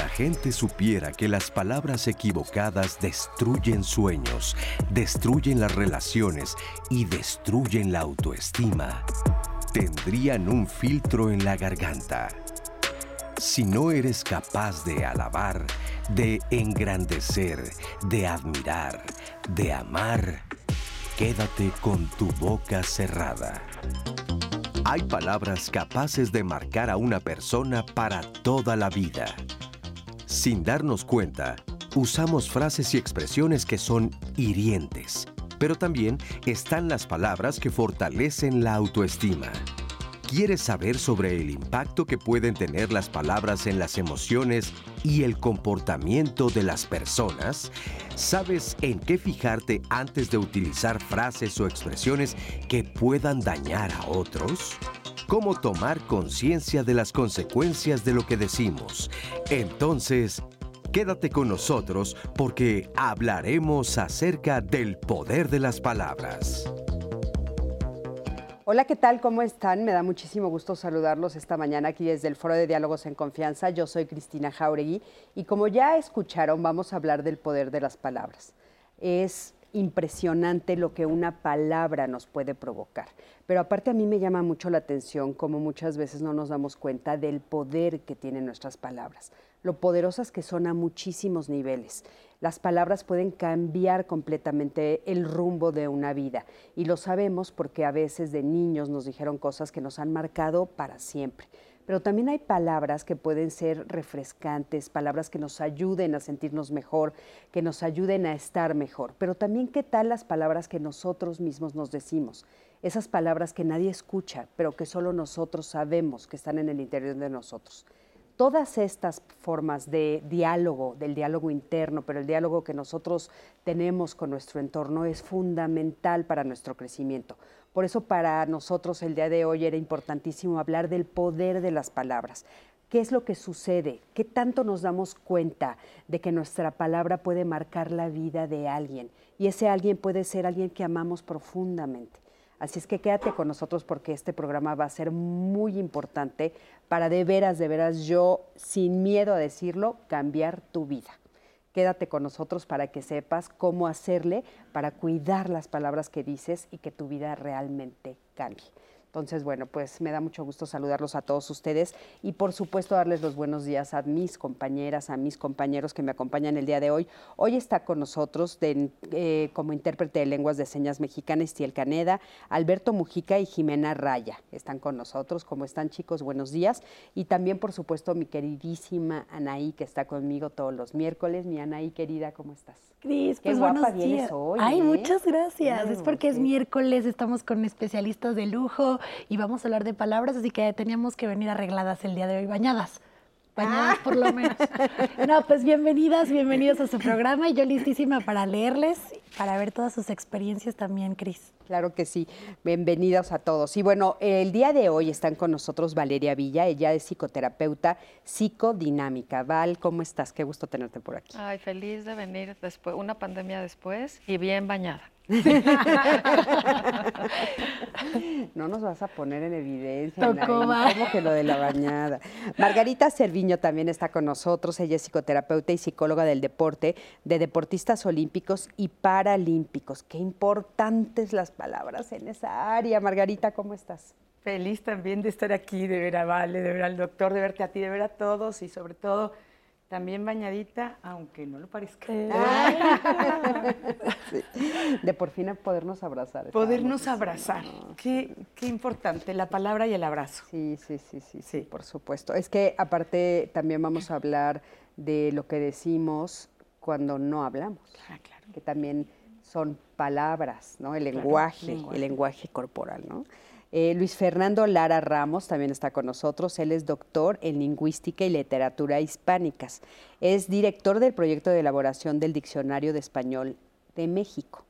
La gente supiera que las palabras equivocadas destruyen sueños, destruyen las relaciones y destruyen la autoestima, tendrían un filtro en la garganta. Si no eres capaz de alabar, de engrandecer, de admirar, de amar, quédate con tu boca cerrada. Hay palabras capaces de marcar a una persona para toda la vida. Sin darnos cuenta, usamos frases y expresiones que son hirientes, pero también están las palabras que fortalecen la autoestima. ¿Quieres saber sobre el impacto que pueden tener las palabras en las emociones y el comportamiento de las personas? ¿Sabes en qué fijarte antes de utilizar frases o expresiones que puedan dañar a otros? ¿Cómo tomar conciencia de las consecuencias de lo que decimos? Entonces, quédate con nosotros porque hablaremos acerca del poder de las palabras. Hola, ¿qué tal? ¿Cómo están? Me da muchísimo gusto saludarlos esta mañana aquí desde el Foro de Diálogos en Confianza. Yo soy Cristina Jauregui y como ya escucharon, vamos a hablar del poder de las palabras. Es impresionante lo que una palabra nos puede provocar. Pero aparte a mí me llama mucho la atención cómo muchas veces no nos damos cuenta del poder que tienen nuestras palabras, lo poderosas que son a muchísimos niveles las palabras pueden cambiar completamente el rumbo de una vida. Y lo sabemos porque a veces de niños nos dijeron cosas que nos han marcado para siempre. Pero también hay palabras que pueden ser refrescantes, palabras que nos ayuden a sentirnos mejor, que nos ayuden a estar mejor. Pero también qué tal las palabras que nosotros mismos nos decimos. Esas palabras que nadie escucha, pero que solo nosotros sabemos que están en el interior de nosotros todas estas formas de diálogo, del diálogo interno, pero el diálogo que nosotros tenemos con nuestro entorno es fundamental para nuestro crecimiento. Por eso para nosotros el día de hoy era importantísimo hablar del poder de las palabras. ¿Qué es lo que sucede? ¿Qué tanto nos damos cuenta de que nuestra palabra puede marcar la vida de alguien? Y ese alguien puede ser alguien que amamos profundamente. Así es que quédate con nosotros porque este programa va a ser muy importante para de veras, de veras, yo, sin miedo a decirlo, cambiar tu vida. Quédate con nosotros para que sepas cómo hacerle para cuidar las palabras que dices y que tu vida realmente cambie. Entonces, bueno, pues me da mucho gusto saludarlos a todos ustedes y por supuesto darles los buenos días a mis compañeras, a mis compañeros que me acompañan el día de hoy. Hoy está con nosotros eh, como intérprete de lenguas de señas mexicanas Estiel Caneda, Alberto Mujica y Jimena Raya. Están con nosotros. ¿Cómo están chicos? Buenos días. Y también, por supuesto, mi queridísima Anaí que está conmigo todos los miércoles. Mi Anaí querida, ¿cómo estás? Cris, pues buenos días. hoy. Ay, ¿eh? muchas gracias. es porque es miércoles, estamos con especialistas de lujo y vamos a hablar de palabras, así que teníamos que venir arregladas el día de hoy, bañadas. Bañadas por lo menos. No, pues bienvenidas, bienvenidos a su programa y yo listísima para leerles, para ver todas sus experiencias también, Cris. Claro que sí, bienvenidos a todos. Y bueno, el día de hoy están con nosotros Valeria Villa, ella es psicoterapeuta psicodinámica. Val, ¿cómo estás? Qué gusto tenerte por aquí. Ay, feliz de venir después, una pandemia después y bien bañada. no nos vas a poner en evidencia. ¿Cómo que lo de la bañada? Margarita Cerviño también está con nosotros. Ella es psicoterapeuta y psicóloga del deporte, de deportistas olímpicos y paralímpicos. Qué importantes las palabras en esa área. Margarita, ¿cómo estás? Feliz también de estar aquí, de ver a Vale, de ver al doctor, de verte a ti, de ver a todos y sobre todo también bañadita, aunque no lo parezca. Eh. De por fin podernos abrazar. Podernos abrazar. Qué, qué, importante, la palabra y el abrazo. Sí, sí, sí, sí, sí, por supuesto. Es que aparte también vamos a hablar de lo que decimos cuando no hablamos. Ah, claro. Que también son palabras, ¿no? El lenguaje, el lenguaje corporal, ¿no? Eh, Luis Fernando Lara Ramos también está con nosotros. Él es doctor en lingüística y literatura hispánicas. Es director del proyecto de elaboración del Diccionario de Español de México.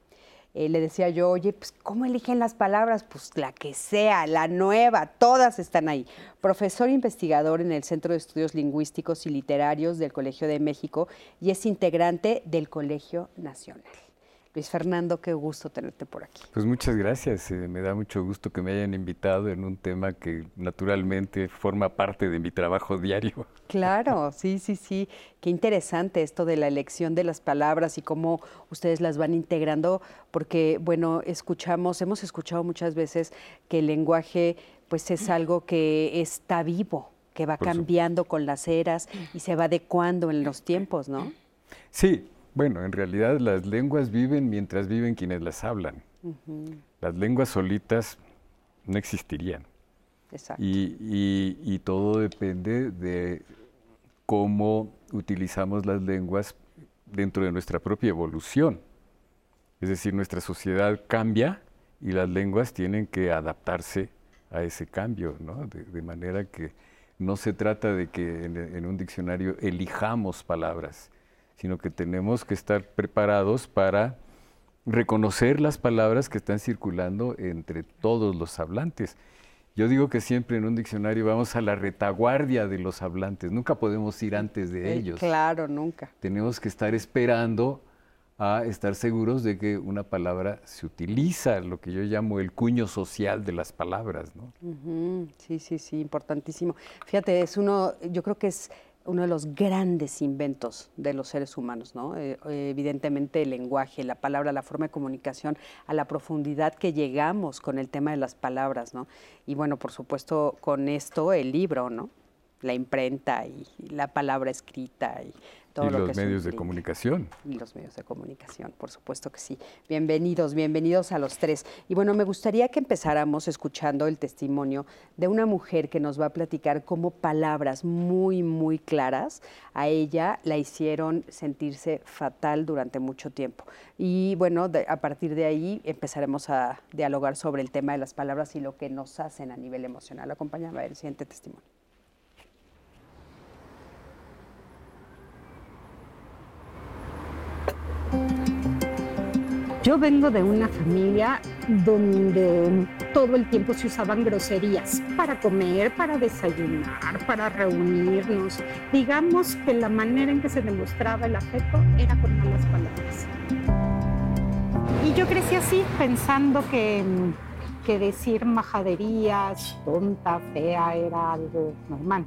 Eh, le decía yo, oye, pues ¿cómo eligen las palabras? Pues la que sea, la nueva, todas están ahí. Profesor investigador en el Centro de Estudios Lingüísticos y Literarios del Colegio de México y es integrante del Colegio Nacional. Luis Fernando, qué gusto tenerte por aquí. Pues muchas gracias, eh, me da mucho gusto que me hayan invitado en un tema que naturalmente forma parte de mi trabajo diario. Claro, sí, sí, sí, qué interesante esto de la elección de las palabras y cómo ustedes las van integrando, porque bueno, escuchamos, hemos escuchado muchas veces que el lenguaje pues es algo que está vivo, que va cambiando con las eras y se va adecuando en los tiempos, ¿no? Sí, bueno, en realidad las lenguas viven mientras viven quienes las hablan. Las lenguas solitas no existirían. Exacto. Y, todo depende de cómo utilizamos las lenguas dentro de nuestra propia evolución. Es decir, nuestra sociedad cambia y las lenguas tienen que adaptarse a ese cambio, ¿no? de, manera que no se trata de que en un diccionario elijamos palabras, sino que tenemos que estar preparados para reconocer las palabras que están circulando entre todos los hablantes. Yo digo que siempre en un diccionario vamos a la retaguardia de los hablantes, nunca podemos ir antes de ellos. Claro, nunca. Tenemos que estar esperando a estar seguros de que una palabra se utiliza, lo que yo llamo el cuño social de las palabras, ¿no? Sí, sí, sí, importantísimo. Fíjate, es uno, yo creo que es uno de los grandes inventos de los seres humanos, ¿no? Eh, evidentemente el lenguaje, la palabra, la forma de comunicación, a la profundidad que llegamos con el tema de las palabras, ¿no? Y bueno, por supuesto, con esto el libro, ¿no? La imprenta y la palabra escrita y y los medios de comunicación. Y los medios de comunicación, por supuesto que sí. Bienvenidos, bienvenidos a los tres. Y bueno, me gustaría que empezáramos escuchando el testimonio de una mujer que nos va a platicar cómo palabras muy, muy claras a ella la hicieron sentirse fatal durante mucho tiempo. Y bueno, a partir de ahí empezaremos a dialogar sobre el tema de las palabras y lo que nos hacen a nivel emocional. Acompáñame a ver el siguiente testimonio. Yo vengo de una familia donde todo el tiempo se usaban groserías para comer, para desayunar, para reunirnos. Digamos que la manera en que se demostraba el afecto era con malas palabras. Y yo crecí así, pensando que, que decir majaderías, tonta, fea, era algo normal.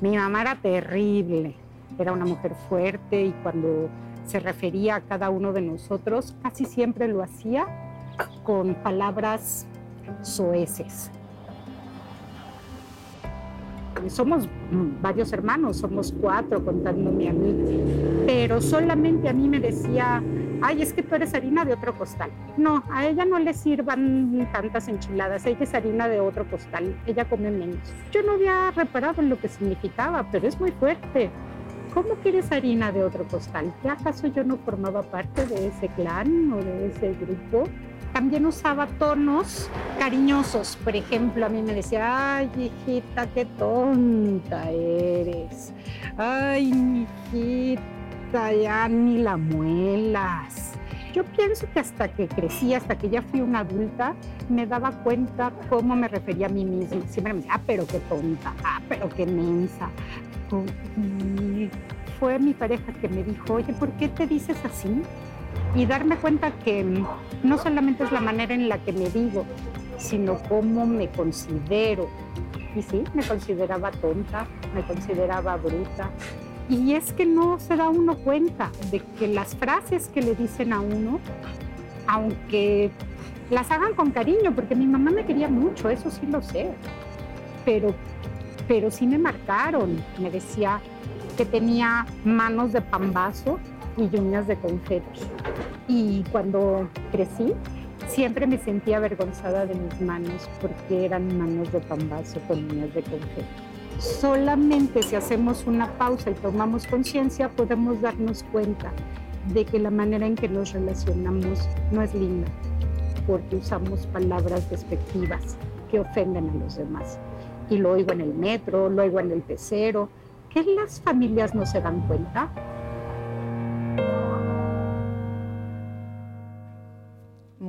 Mi mamá era terrible, era una mujer fuerte y cuando se refería a cada uno de nosotros, casi siempre lo hacía con palabras soeces. Somos varios hermanos, somos cuatro contándome a mí, pero solamente a mí me decía, ay, es que tú eres harina de otro costal. No, a ella no le sirvan tantas enchiladas, ella es harina de otro costal, ella come menos. Yo no había reparado en lo que significaba, pero es muy fuerte. ¿Cómo quieres harina de otro costal? ¿Qué acaso yo no formaba parte de ese clan o de ese grupo? También usaba tonos cariñosos. Por ejemplo, a mí me decía, ay, hijita, qué tonta eres. Ay, hijita, ya ni la muelas. Yo pienso que hasta que crecí, hasta que ya fui una adulta, me daba cuenta cómo me refería a mí misma. Siempre me decía, ah, pero qué tonta, ah, pero qué mensa, y fue mi pareja que me dijo, oye, ¿por qué te dices así? Y darme cuenta que no solamente es la manera en la que me digo, sino cómo me considero. Y sí, me consideraba tonta, me consideraba bruta. Y es que no se da uno cuenta de que las frases que le dicen a uno, aunque las hagan con cariño, porque mi mamá me quería mucho, eso sí lo sé, pero pero sí me marcaron. Me decía que tenía manos de pambazo y uñas de confeti. Y cuando crecí, siempre me sentía avergonzada de mis manos porque eran manos de pambazo con uñas de confeti. Solamente si hacemos una pausa y tomamos conciencia podemos darnos cuenta de que la manera en que nos relacionamos no es linda, porque usamos palabras despectivas que ofenden a los demás y lo oigo en el metro, lo oigo en el pecero. ¿Qué las familias no se dan cuenta?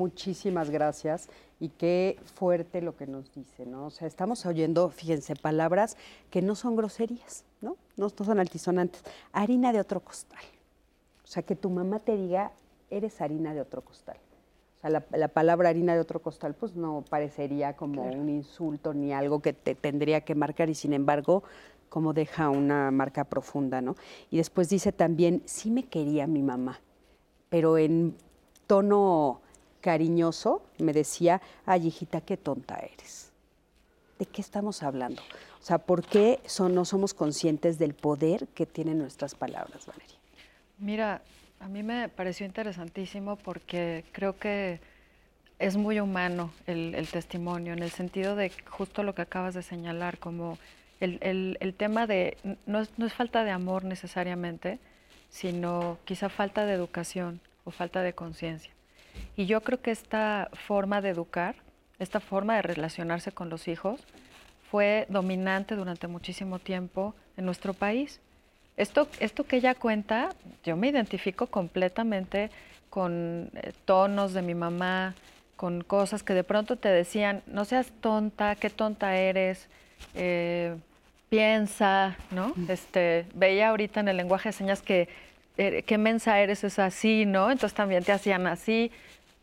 Muchísimas gracias y qué fuerte lo que nos dice, ¿no? O sea, estamos oyendo, fíjense, palabras que no son groserías, ¿no? No, son altisonantes. Harina de otro costal. O sea, que tu mamá te diga eres harina de otro costal. O sea, la, palabra harina de otro costal pues no parecería como un insulto ni algo que te tendría que marcar y sin embargo como deja una marca profunda, ¿no? Y después dice también, sí me quería mi mamá, pero en tono cariñoso me decía, ay hijita, qué tonta eres. ¿De qué estamos hablando? O sea, ¿por qué no somos conscientes del poder que tienen nuestras palabras, Valeria? Mira, a mí me pareció interesantísimo porque creo que es muy humano el, testimonio, en el sentido de justo lo que acabas de señalar, como el, tema de, no es, no es, falta de amor necesariamente, sino quizá falta de educación o falta de conciencia. Y yo creo que esta forma de educar, esta forma de relacionarse con los hijos, fue dominante durante muchísimo tiempo en nuestro país. Esto, esto que ella cuenta, yo me identifico completamente con eh, tonos de mi mamá, con cosas que de pronto te decían, no seas tonta, qué tonta eres, eh, piensa, ¿no? Este, veía ahorita en el lenguaje de señas que eh, qué mensa eres es así, ¿no? Entonces también te hacían así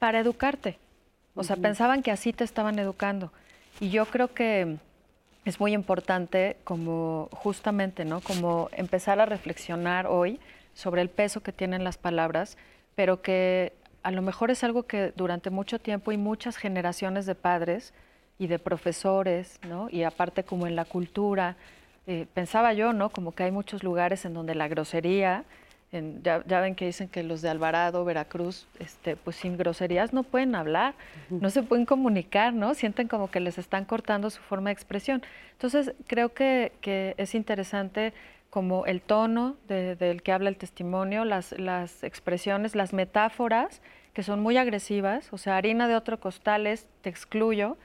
para educarte. O sea, pensaban que así te estaban educando. Y yo creo que es muy importante como justamente, ¿no? Como empezar a reflexionar hoy sobre el peso que tienen las palabras, pero que a lo mejor es algo que durante mucho tiempo y muchas generaciones de padres y de profesores, ¿no? Y aparte como en la cultura, eh, pensaba yo, ¿no? Como que hay muchos lugares en donde la grosería ya, ven que dicen que los de Alvarado, Veracruz, este, pues sin groserías no pueden hablar, no se pueden comunicar, ¿no? Sienten como que les están cortando su forma de expresión. Entonces, creo que, es interesante como el tono del que habla el testimonio, las, las expresiones, las metáforas, que son muy agresivas, o sea, harina de otro costal es te excluyo,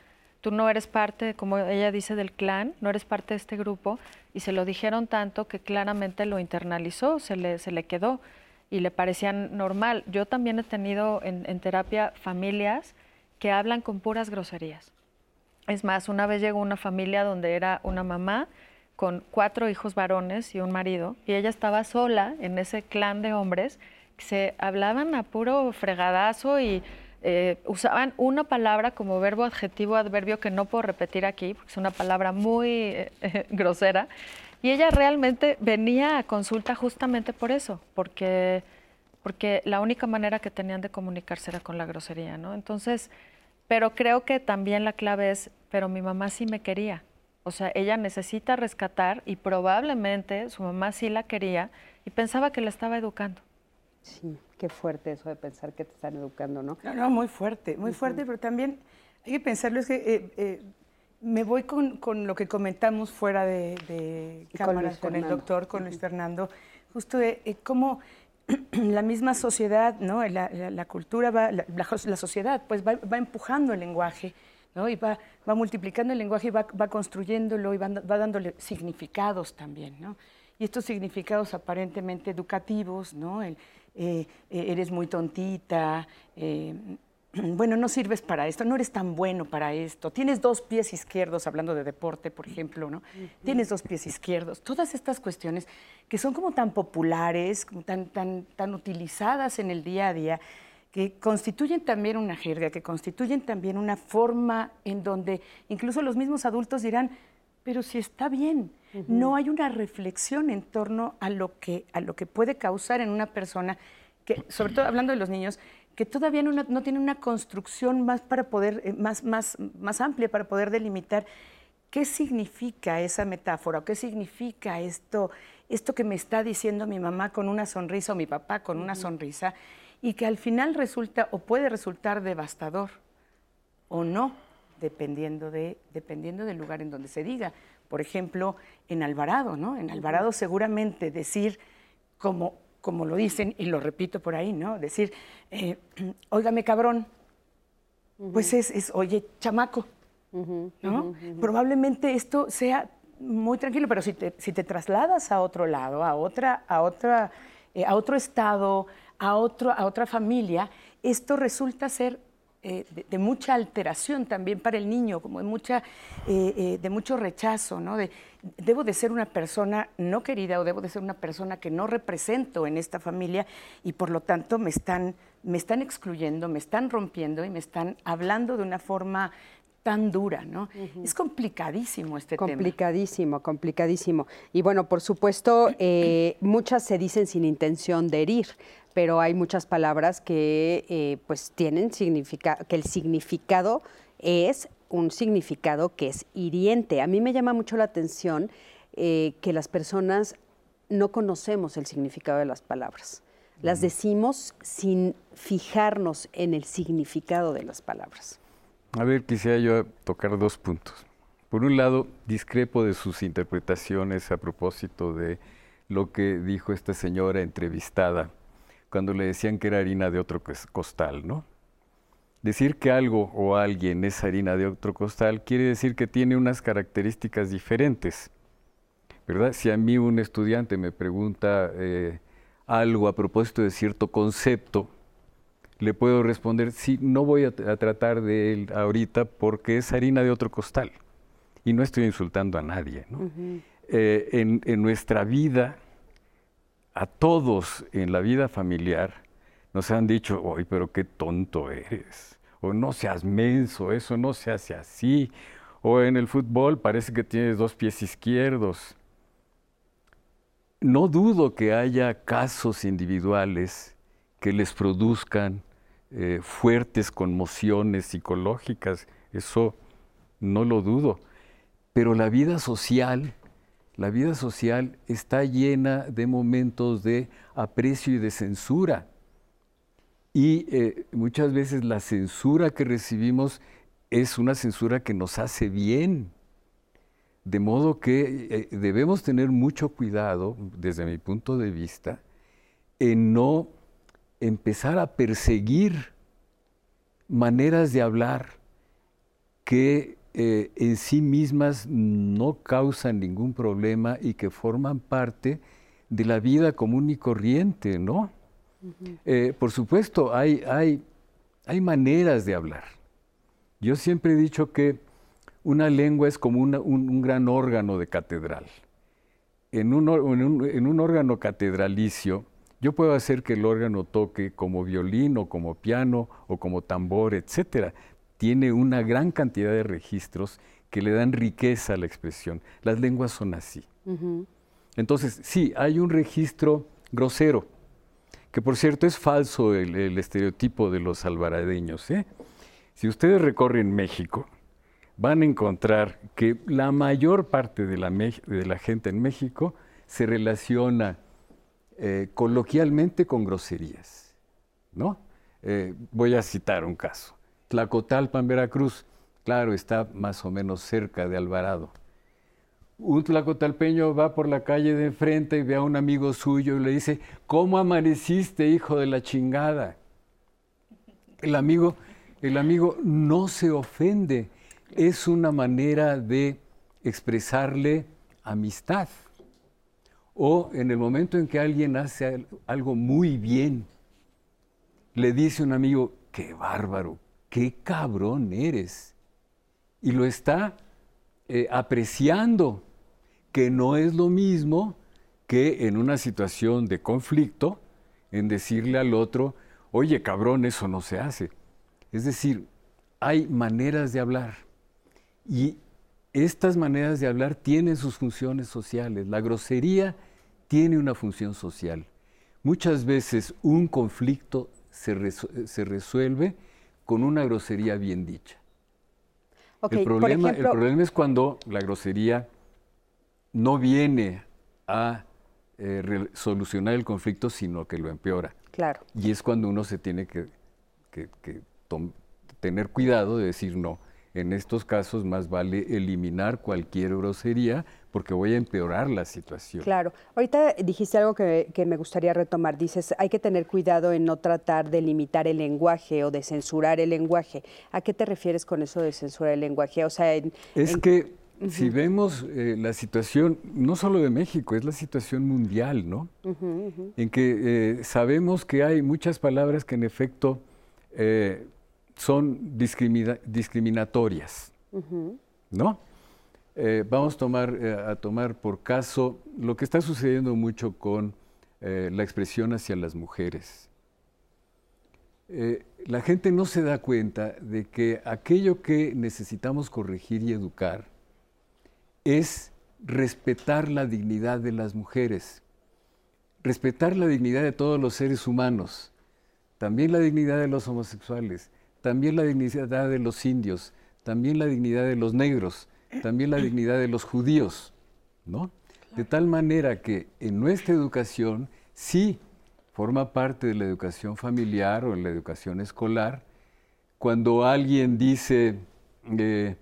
tú no eres parte, como ella dice, del clan, no eres parte de este grupo, y se lo dijeron tanto que claramente lo internalizó, se le, se le quedó y le parecía normal. Yo también he tenido en, terapia familias que hablan con puras groserías. Es más, una vez llegó una familia donde era una mamá con cuatro hijos varones y un marido, y ella estaba sola en ese clan de hombres que se hablaban a puro fregadazo y eh, usaban una palabra como verbo, adjetivo, adverbio que no puedo repetir aquí, porque es una palabra muy eh, grosera. Y ella realmente venía a consulta justamente por eso, porque, porque la única manera que tenían de comunicarse era con la grosería, ¿no? Entonces, pero creo que también la clave es, pero mi mamá sí me quería. O sea, ella necesita rescatar y probablemente su mamá sí la quería y pensaba que la estaba educando. Sí, qué fuerte eso de pensar que te están educando, ¿no? No, no, muy fuerte, muy fuerte, pero también hay que pensarlo, es que eh, eh, me voy con, con, lo que comentamos fuera de, de cámaras con, el doctor, con Luis Fernando, justo de eh, cómo la misma sociedad, ¿no? la, la, cultura, va, la, la, sociedad, pues va, va, empujando el lenguaje, ¿no? y va, va multiplicando el lenguaje y va, va construyéndolo y va, va dándole significados también. ¿no? Y estos significados aparentemente educativos, ¿no? El, eh, eh, eres muy tontita, eh, bueno, no sirves para esto, no eres tan bueno para esto, tienes dos pies izquierdos, hablando de deporte, por ejemplo, ¿no? Tienes dos pies izquierdos. Todas estas cuestiones que son como tan populares, tan, tan, tan utilizadas en el día a día, que constituyen también una jerga, que constituyen también una forma en donde incluso los mismos adultos dirán, pero si está bien, no hay una reflexión en torno a lo, que, a lo que puede causar en una persona, que, sobre todo hablando de los niños, que todavía no, no tiene una construcción más, para poder, eh, más, más, más amplia para poder delimitar qué significa esa metáfora o qué significa esto, esto que me está diciendo mi mamá con una sonrisa o mi papá con una sonrisa y que al final resulta o puede resultar devastador o no dependiendo, de, dependiendo del lugar en donde se diga. Por ejemplo, en Alvarado, ¿no? En Alvarado seguramente decir, como, como lo dicen, y lo repito por ahí, ¿no? Decir, eh, óigame cabrón, pues es, es, oye, chamaco, ¿no? Probablemente esto sea muy tranquilo, pero si te, si te trasladas a otro lado, a, otra, a, otra, eh, a otro estado, a, otro, a otra familia, esto resulta ser eh, de, mucha alteración también para el niño, como de, mucha, eh, eh, de mucho rechazo, ¿no? De, debo de ser una persona no querida o debo de ser una persona que no represento en esta familia y por lo tanto me están, me están excluyendo, me están rompiendo y me están hablando de una forma tan dura, ¿no? Es complicadísimo este tema. Complicadísimo, complicadísimo. Y bueno, por supuesto, muchas se dicen sin intención de herir, pero hay muchas palabras que eh, pues tienen significado, que el significado es un significado que es hiriente. A mí me llama mucho la atención eh, que las personas no conocemos el significado de las palabras. Las decimos sin fijarnos en el significado de las palabras. A ver, quisiera yo tocar dos puntos. Por un lado, discrepo de sus interpretaciones a propósito de lo que dijo esta señora entrevistada cuando le decían que era harina de otro costal, ¿no? Decir que algo o alguien es harina de otro costal quiere decir que tiene unas características diferentes, ¿verdad? Si a mí un estudiante me pregunta eh, algo a propósito de cierto concepto, le puedo responder, sí, no voy a, tratar de él ahorita porque es harina de otro costal. Y no estoy insultando a nadie. ¿no? Eh, en, en nuestra vida a todos en la vida familiar nos han dicho, oye, pero qué tonto eres, o no seas menso, eso no se hace así, o en el fútbol parece que tienes dos pies izquierdos. No dudo que haya casos individuales que les produzcan eh, fuertes conmociones psicológicas, eso no lo dudo, pero la vida social la vida social está llena de momentos de aprecio y de censura. Y eh, muchas veces la censura que recibimos es una censura que nos hace bien. De modo que eh, debemos tener mucho cuidado, desde mi punto de vista, en no empezar a perseguir maneras de hablar que eh, en sí mismas no causan ningún problema y que forman parte de la vida común y corriente, ¿no? Eh, por supuesto, hay, hay, hay maneras de hablar. Yo siempre he dicho que una lengua es como un, gran órgano de catedral. En un, en un, órgano catedralicio, yo puedo hacer que el órgano toque como violín o como piano o como tambor, etcétera tiene una gran cantidad de registros que le dan riqueza a la expresión. Las lenguas son así. Entonces, sí, hay un registro grosero, que por cierto es falso el, estereotipo de los alvaradeños. ¿eh? Si ustedes recorren México, van a encontrar que la mayor parte de la, de la gente en México se relaciona eh, coloquialmente con groserías. ¿no? Eh, voy a citar un caso. Tlacotalpan, Veracruz, claro, está más o menos cerca de Alvarado. Un tlacotalpeño va por la calle de enfrente y ve a un amigo suyo y le dice, ¿cómo amaneciste, hijo de la chingada? El amigo, el amigo no se ofende, es una manera de expresarle amistad. O en el momento en que alguien hace algo muy bien, le dice un amigo, qué bárbaro, qué cabrón eres. Y lo está eh, apreciando, que no es lo mismo que en una situación de conflicto, en decirle al otro, oye cabrón, eso no se hace. Es decir, hay maneras de hablar y estas maneras de hablar tienen sus funciones sociales. La grosería tiene una función social. Muchas veces un conflicto se, se resuelve con una grosería bien dicha. el, problema, el problema es cuando la grosería no viene a eh, solucionar el conflicto, sino que lo empeora. Claro. Y es cuando uno se tiene que, que tener cuidado de decir no. En estos casos más vale eliminar cualquier grosería porque voy a empeorar la situación. Claro. Ahorita dijiste algo que, me gustaría retomar. Dices, hay que tener cuidado en no tratar de limitar el lenguaje o de censurar el lenguaje. ¿A qué te refieres con eso de censurar el lenguaje? O sea, es que si vemos eh, la situación, no solo de México, es la situación mundial, ¿no? En que eh, sabemos que hay muchas palabras que en efecto eh, son discriminatorias, ¿no? Eh, vamos a tomar, eh, a tomar por caso lo que está sucediendo mucho con eh, la expresión hacia las mujeres. la gente no se da cuenta de que aquello que necesitamos corregir y educar es respetar la dignidad de las mujeres, respetar la dignidad de todos los seres humanos, también la dignidad de los homosexuales, también la dignidad de los indios, también la dignidad de los negros, también la dignidad de los judíos, ¿no? De tal manera que en nuestra educación sí forma parte de la educación familiar o en la educación escolar, cuando alguien dice, eh,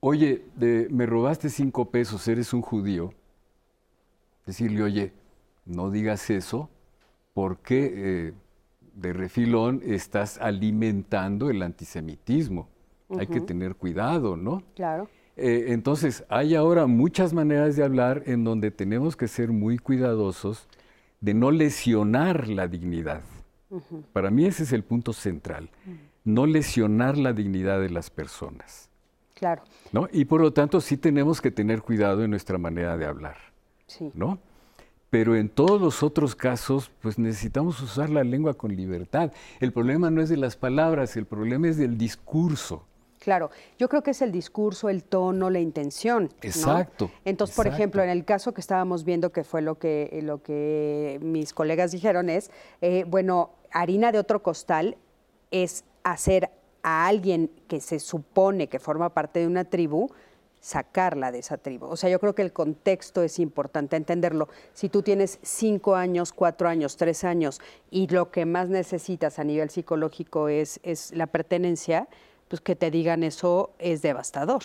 oye, me robaste cinco pesos, eres un judío, decirle, oye, no digas eso, porque eh, de refilón estás alimentando el antisemitismo. Hay que tener cuidado, ¿no? Claro. Eh, entonces, hay ahora muchas maneras de hablar en donde tenemos que ser muy cuidadosos de no lesionar la dignidad. Para mí ese es el punto central, no lesionar la dignidad de las personas. Claro. ¿no? Y por lo tanto sí tenemos que tener cuidado en nuestra manera de hablar. Sí. ¿no? Pero en todos los otros casos, pues necesitamos usar la lengua con libertad. El problema no es de las palabras, el problema es del discurso. Claro, yo creo que es el discurso, el tono, la intención. Exacto. Entonces, por ejemplo, en el caso que estábamos viendo, que fue lo que, lo que mis colegas dijeron, es, eh, bueno, harina de otro costal es hacer a alguien que se supone que forma parte de una tribu, sacarla de esa tribu. O sea, yo creo que el contexto es importante entenderlo. Si tú tienes cinco años, cuatro años, tres años y lo que más necesitas a nivel psicológico es, es la pertenencia, pues que te digan eso es devastador.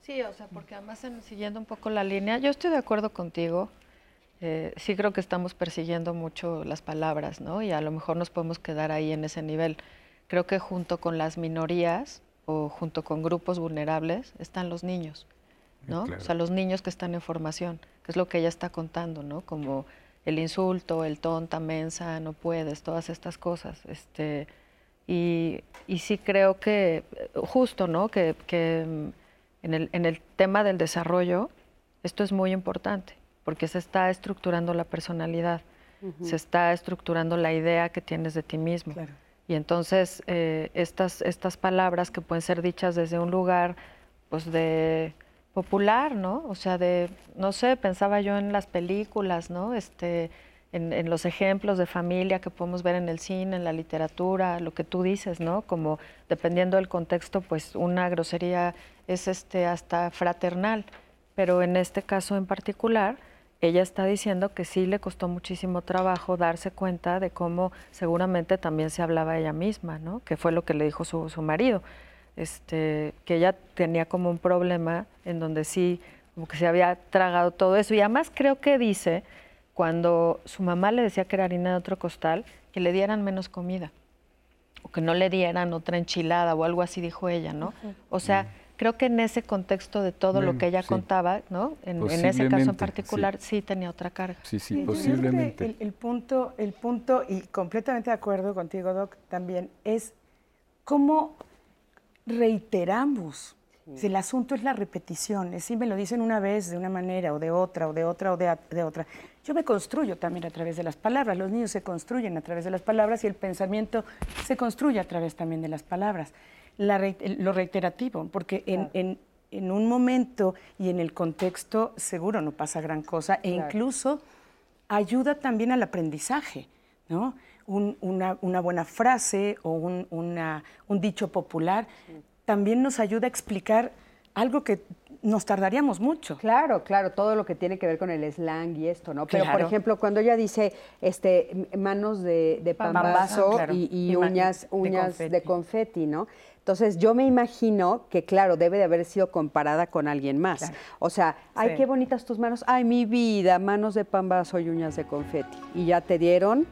Sí, o sea, porque además siguiendo un poco la línea, yo estoy de acuerdo contigo. Eh, sí creo que estamos persiguiendo mucho las palabras, ¿no? Y a lo mejor nos podemos quedar ahí en ese nivel. Creo que junto con las minorías o junto con grupos vulnerables están los niños, ¿no? O sea, los niños que están en formación, que es lo que ella está contando, ¿no? Como el insulto, el tonta, mensa, no puedes, todas estas cosas. Este, y, sí creo que, justo, ¿no? Que, mm, en, el, en el tema del desarrollo, esto es muy importante, porque se está estructurando la personalidad, se está estructurando la idea que tienes de ti mismo. Y entonces eh, estas, estas palabras que pueden ser dichas desde un lugar pues de popular, ¿no? O sea, de, no sé, pensaba yo en las películas, ¿no? Este, en, los ejemplos de familia que podemos ver en el cine, en la literatura, lo que tú dices, ¿no? Como dependiendo del contexto, pues una grosería es este hasta fraternal, pero en este caso en particular, ella está diciendo que sí le costó muchísimo trabajo darse cuenta de cómo seguramente también se hablaba ella misma, ¿no? Que fue lo que le dijo su, su marido, este, que ella tenía como un problema en donde sí, como que se había tragado todo eso y además creo que dice cuando su mamá le decía que era harina de otro costal, que le dieran menos comida o que no le dieran otra enchilada o algo así, dijo ella, ¿no? O sea, creo que en ese contexto de todo lo que ella contaba, ¿no? En, ese caso en particular, sí. tenía otra carga. Sí, sí, posiblemente. El, punto, el punto, y completamente de acuerdo contigo, Doc, también, es cómo reiteramos si el asunto es la repetición, si me lo dicen una vez de una manera o de otra o de otra o de, otra. Yo me construyo también a través de las palabras, los niños se construyen a través de las palabras y el pensamiento se construye a través también de las palabras. lo reiterativo, porque en, un momento y en el contexto seguro no pasa gran cosa e incluso ayuda también al aprendizaje, ¿no? una, buena frase o un, un dicho popular también nos ayuda a explicar algo que nos tardaríamos mucho. Claro, claro, todo lo que tiene que ver con el slang y esto, ¿no? Pero, por ejemplo, cuando ella dice este, manos de, de pambazo y, uñas, uñas de confeti. ¿no? Entonces, yo me imagino que, claro, debe de haber sido comparada con alguien más. O sea, ay, qué bonitas tus manos. Ay, mi vida, manos de pambazo y uñas de confeti. Y ya te dieron,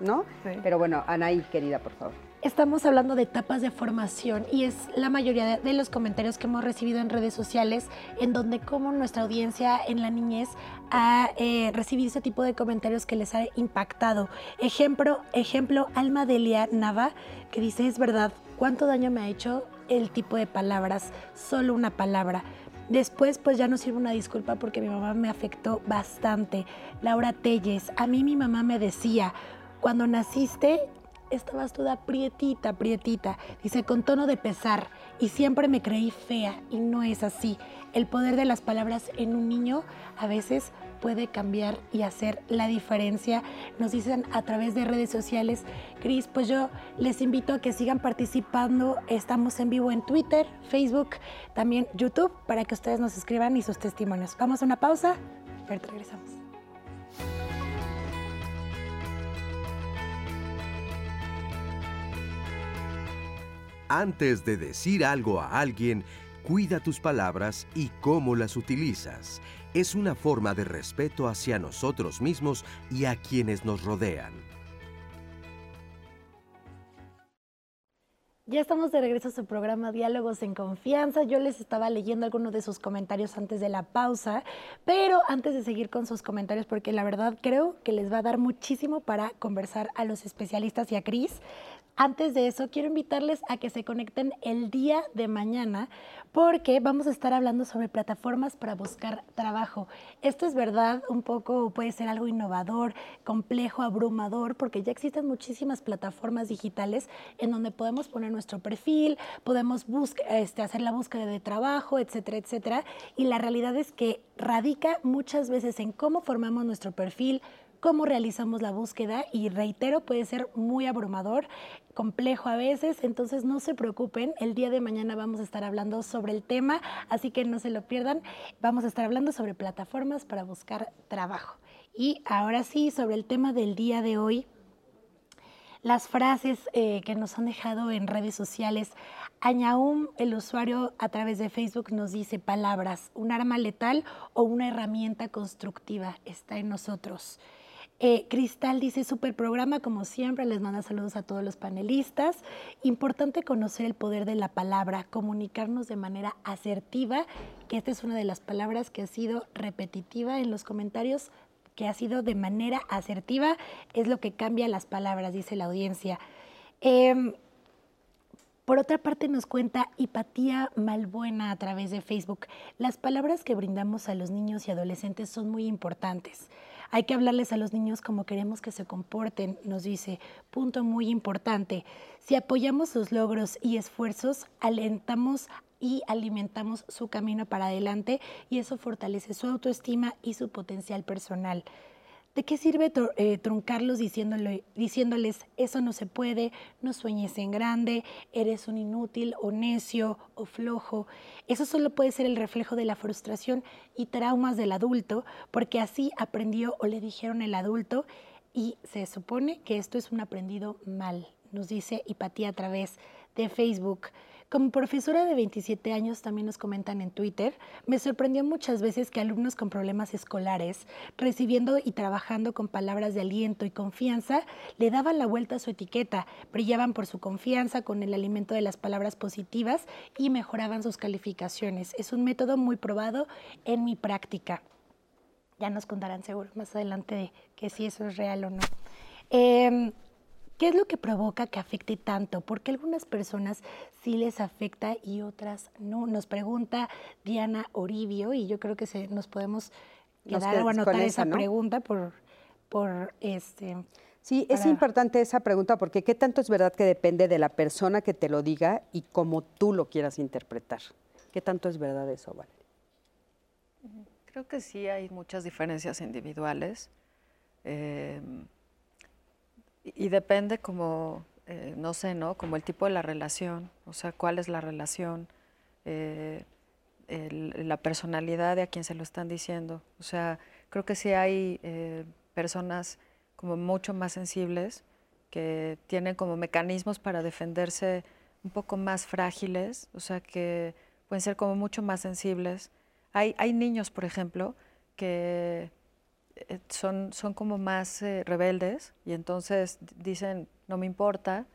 ¿no? Pero bueno, Anaí, querida, por favor. Estamos hablando de etapas de formación y es la mayoría de los comentarios que hemos recibido en redes sociales en donde como nuestra audiencia en la niñez ha eh, recibido ese tipo de comentarios que les ha impactado. Ejemplo, ejemplo Alma Delia Nava que dice, es verdad, ¿cuánto daño me ha hecho el tipo de palabras? Solo una palabra. Después, pues ya no sirve una disculpa porque mi mamá me afectó bastante. Laura Telles, a mí mi mamá me decía, cuando naciste estabas toda prietita, prietita, dice con tono de pesar, y siempre me creí fea, y no es así. El poder de las palabras en un niño a veces puede cambiar y hacer la diferencia. Nos dicen a través de redes sociales, Cris, pues yo les invito a que sigan participando. Estamos en vivo en Twitter, Facebook, también YouTube, para que ustedes nos escriban y sus testimonios. Vamos a una pausa, pero regresamos. Antes de decir algo a alguien, cuida tus palabras y cómo las utilizas. Es una forma de respeto hacia nosotros mismos y a quienes nos rodean. Ya estamos de regreso a su programa Diálogos en Confianza. Yo les estaba leyendo algunos de sus comentarios antes de la pausa, pero antes de seguir con sus comentarios, porque la verdad creo que les va a dar muchísimo para conversar a los especialistas y a Cris, antes de eso, quiero invitarles a que se conecten el día de mañana porque vamos a estar hablando sobre plataformas para buscar trabajo. Esto es verdad, un poco puede ser algo innovador, complejo, abrumador, porque ya existen muchísimas plataformas digitales en donde podemos poner nuestro perfil, podemos este, hacer la búsqueda de trabajo, etcétera, etcétera. Y la realidad es que radica muchas veces en cómo formamos nuestro perfil, cómo realizamos la búsqueda y reitero, puede ser muy abrumador, complejo a veces, entonces no se preocupen, el día de mañana vamos a estar hablando sobre el tema, así que no se lo pierdan, vamos a estar hablando sobre plataformas para buscar trabajo. Y ahora sí, sobre el tema del día de hoy, las frases eh, que nos han dejado en redes sociales. Añaum, el usuario a través de Facebook, nos dice palabras, un arma letal o una herramienta constructiva está en nosotros. Eh, Cristal dice, super programa, como siempre, les manda saludos a todos los panelistas. Importante conocer el poder de la palabra, comunicarnos de manera asertiva, que esta es una de las palabras que ha sido repetitiva en los comentarios, que ha sido de manera asertiva, es lo que cambia las palabras, dice la audiencia. Em, por otra parte, nos cuenta Hipatía Malbuena a través de Facebook. Las palabras que brindamos a los niños y adolescentes son muy importantes. Hay que hablarles a los niños como queremos que se comporten, nos dice. Punto muy importante. Si apoyamos sus logros y esfuerzos, alentamos y alimentamos su camino para adelante y eso fortalece su autoestima y su potencial personal. ¿De qué sirve eh, truncarlos diciéndole, diciéndoles, eso no se puede, no sueñes en grande, eres un inútil o necio o flojo? Eso solo puede ser el reflejo de la frustración y traumas del adulto, porque así aprendió o le dijeron el adulto y se supone que esto es un aprendido mal, nos dice Hipatía a través de Facebook. Como profesora de 27 años, también nos comentan en Twitter, me sorprendió muchas veces que alumnos con problemas escolares, recibiendo y trabajando con palabras de aliento y confianza, le daban la vuelta a su etiqueta, brillaban por su confianza con el alimento de las palabras positivas y mejoraban sus calificaciones. Es un método muy probado en mi práctica. Ya nos contarán seguro más adelante de que si eso es real o no. Em, ¿Qué es lo que provoca que afecte tanto? Porque algunas personas sí les afecta y otras no. Nos pregunta Diana Oribio y yo creo que se, nos podemos quedar o anotar esa, pregunta por, por este. Sí, es importante esa pregunta porque qué tanto es verdad que depende de la persona que te lo diga y cómo tú lo quieras interpretar. ¿Qué tanto es verdad eso, Valeria? Creo que sí hay muchas diferencias individuales. Eh, y depende como, eh, no sé, ¿no? Como el tipo de la relación, o sea, cuál es la relación, eh, la personalidad de a quien se lo están diciendo. O sea, creo que sí hay eh, personas como mucho más sensibles que tienen como mecanismos para defenderse un poco más frágiles, o sea, que pueden ser como mucho más sensibles. Hay, hay niños, por ejemplo, que son, son como más eh, rebeldes y entonces dicen, no me importa,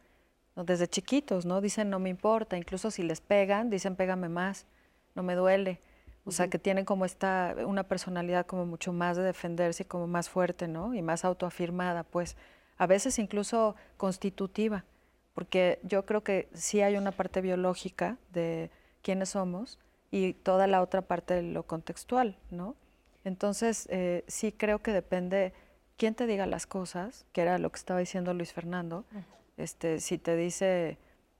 desde chiquitos, ¿no? Dicen no me importa, incluso si les pegan, dicen pégame más, no me duele. O sea, que tienen como esta, una personalidad como mucho más de defenderse, como más fuerte, ¿no? Y más autoafirmada, pues a veces incluso constitutiva, porque yo creo que sí hay una parte biológica de quiénes somos y toda la otra parte de lo contextual, ¿no? Entonces, eh, sí creo que depende quién te diga las cosas, que era lo que estaba diciendo Luis Fernando. Este, si te dice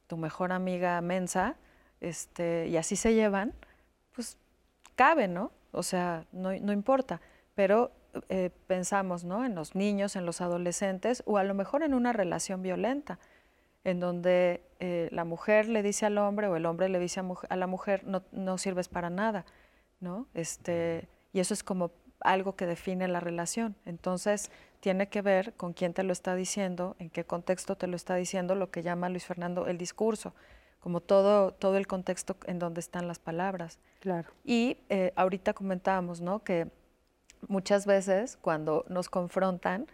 tu mejor amiga mensa, este, y así se llevan, pues cabe, ¿no? O sea, no, importa. Pero eh, pensamos, ¿no? En los niños, en los adolescentes, o a lo mejor en una relación violenta, en donde eh, la mujer le dice al hombre o el hombre le dice a, la mujer, no, no, sirves para nada, ¿no? Este, y eso es como algo que define la relación. Entonces, tiene que ver con quién te lo está diciendo, en qué contexto te lo está diciendo, lo que llama Luis Fernando el discurso, como todo, todo el contexto en donde están las palabras. Claro. Y eh, ahorita comentábamos, ¿no? Que muchas veces cuando nos confrontan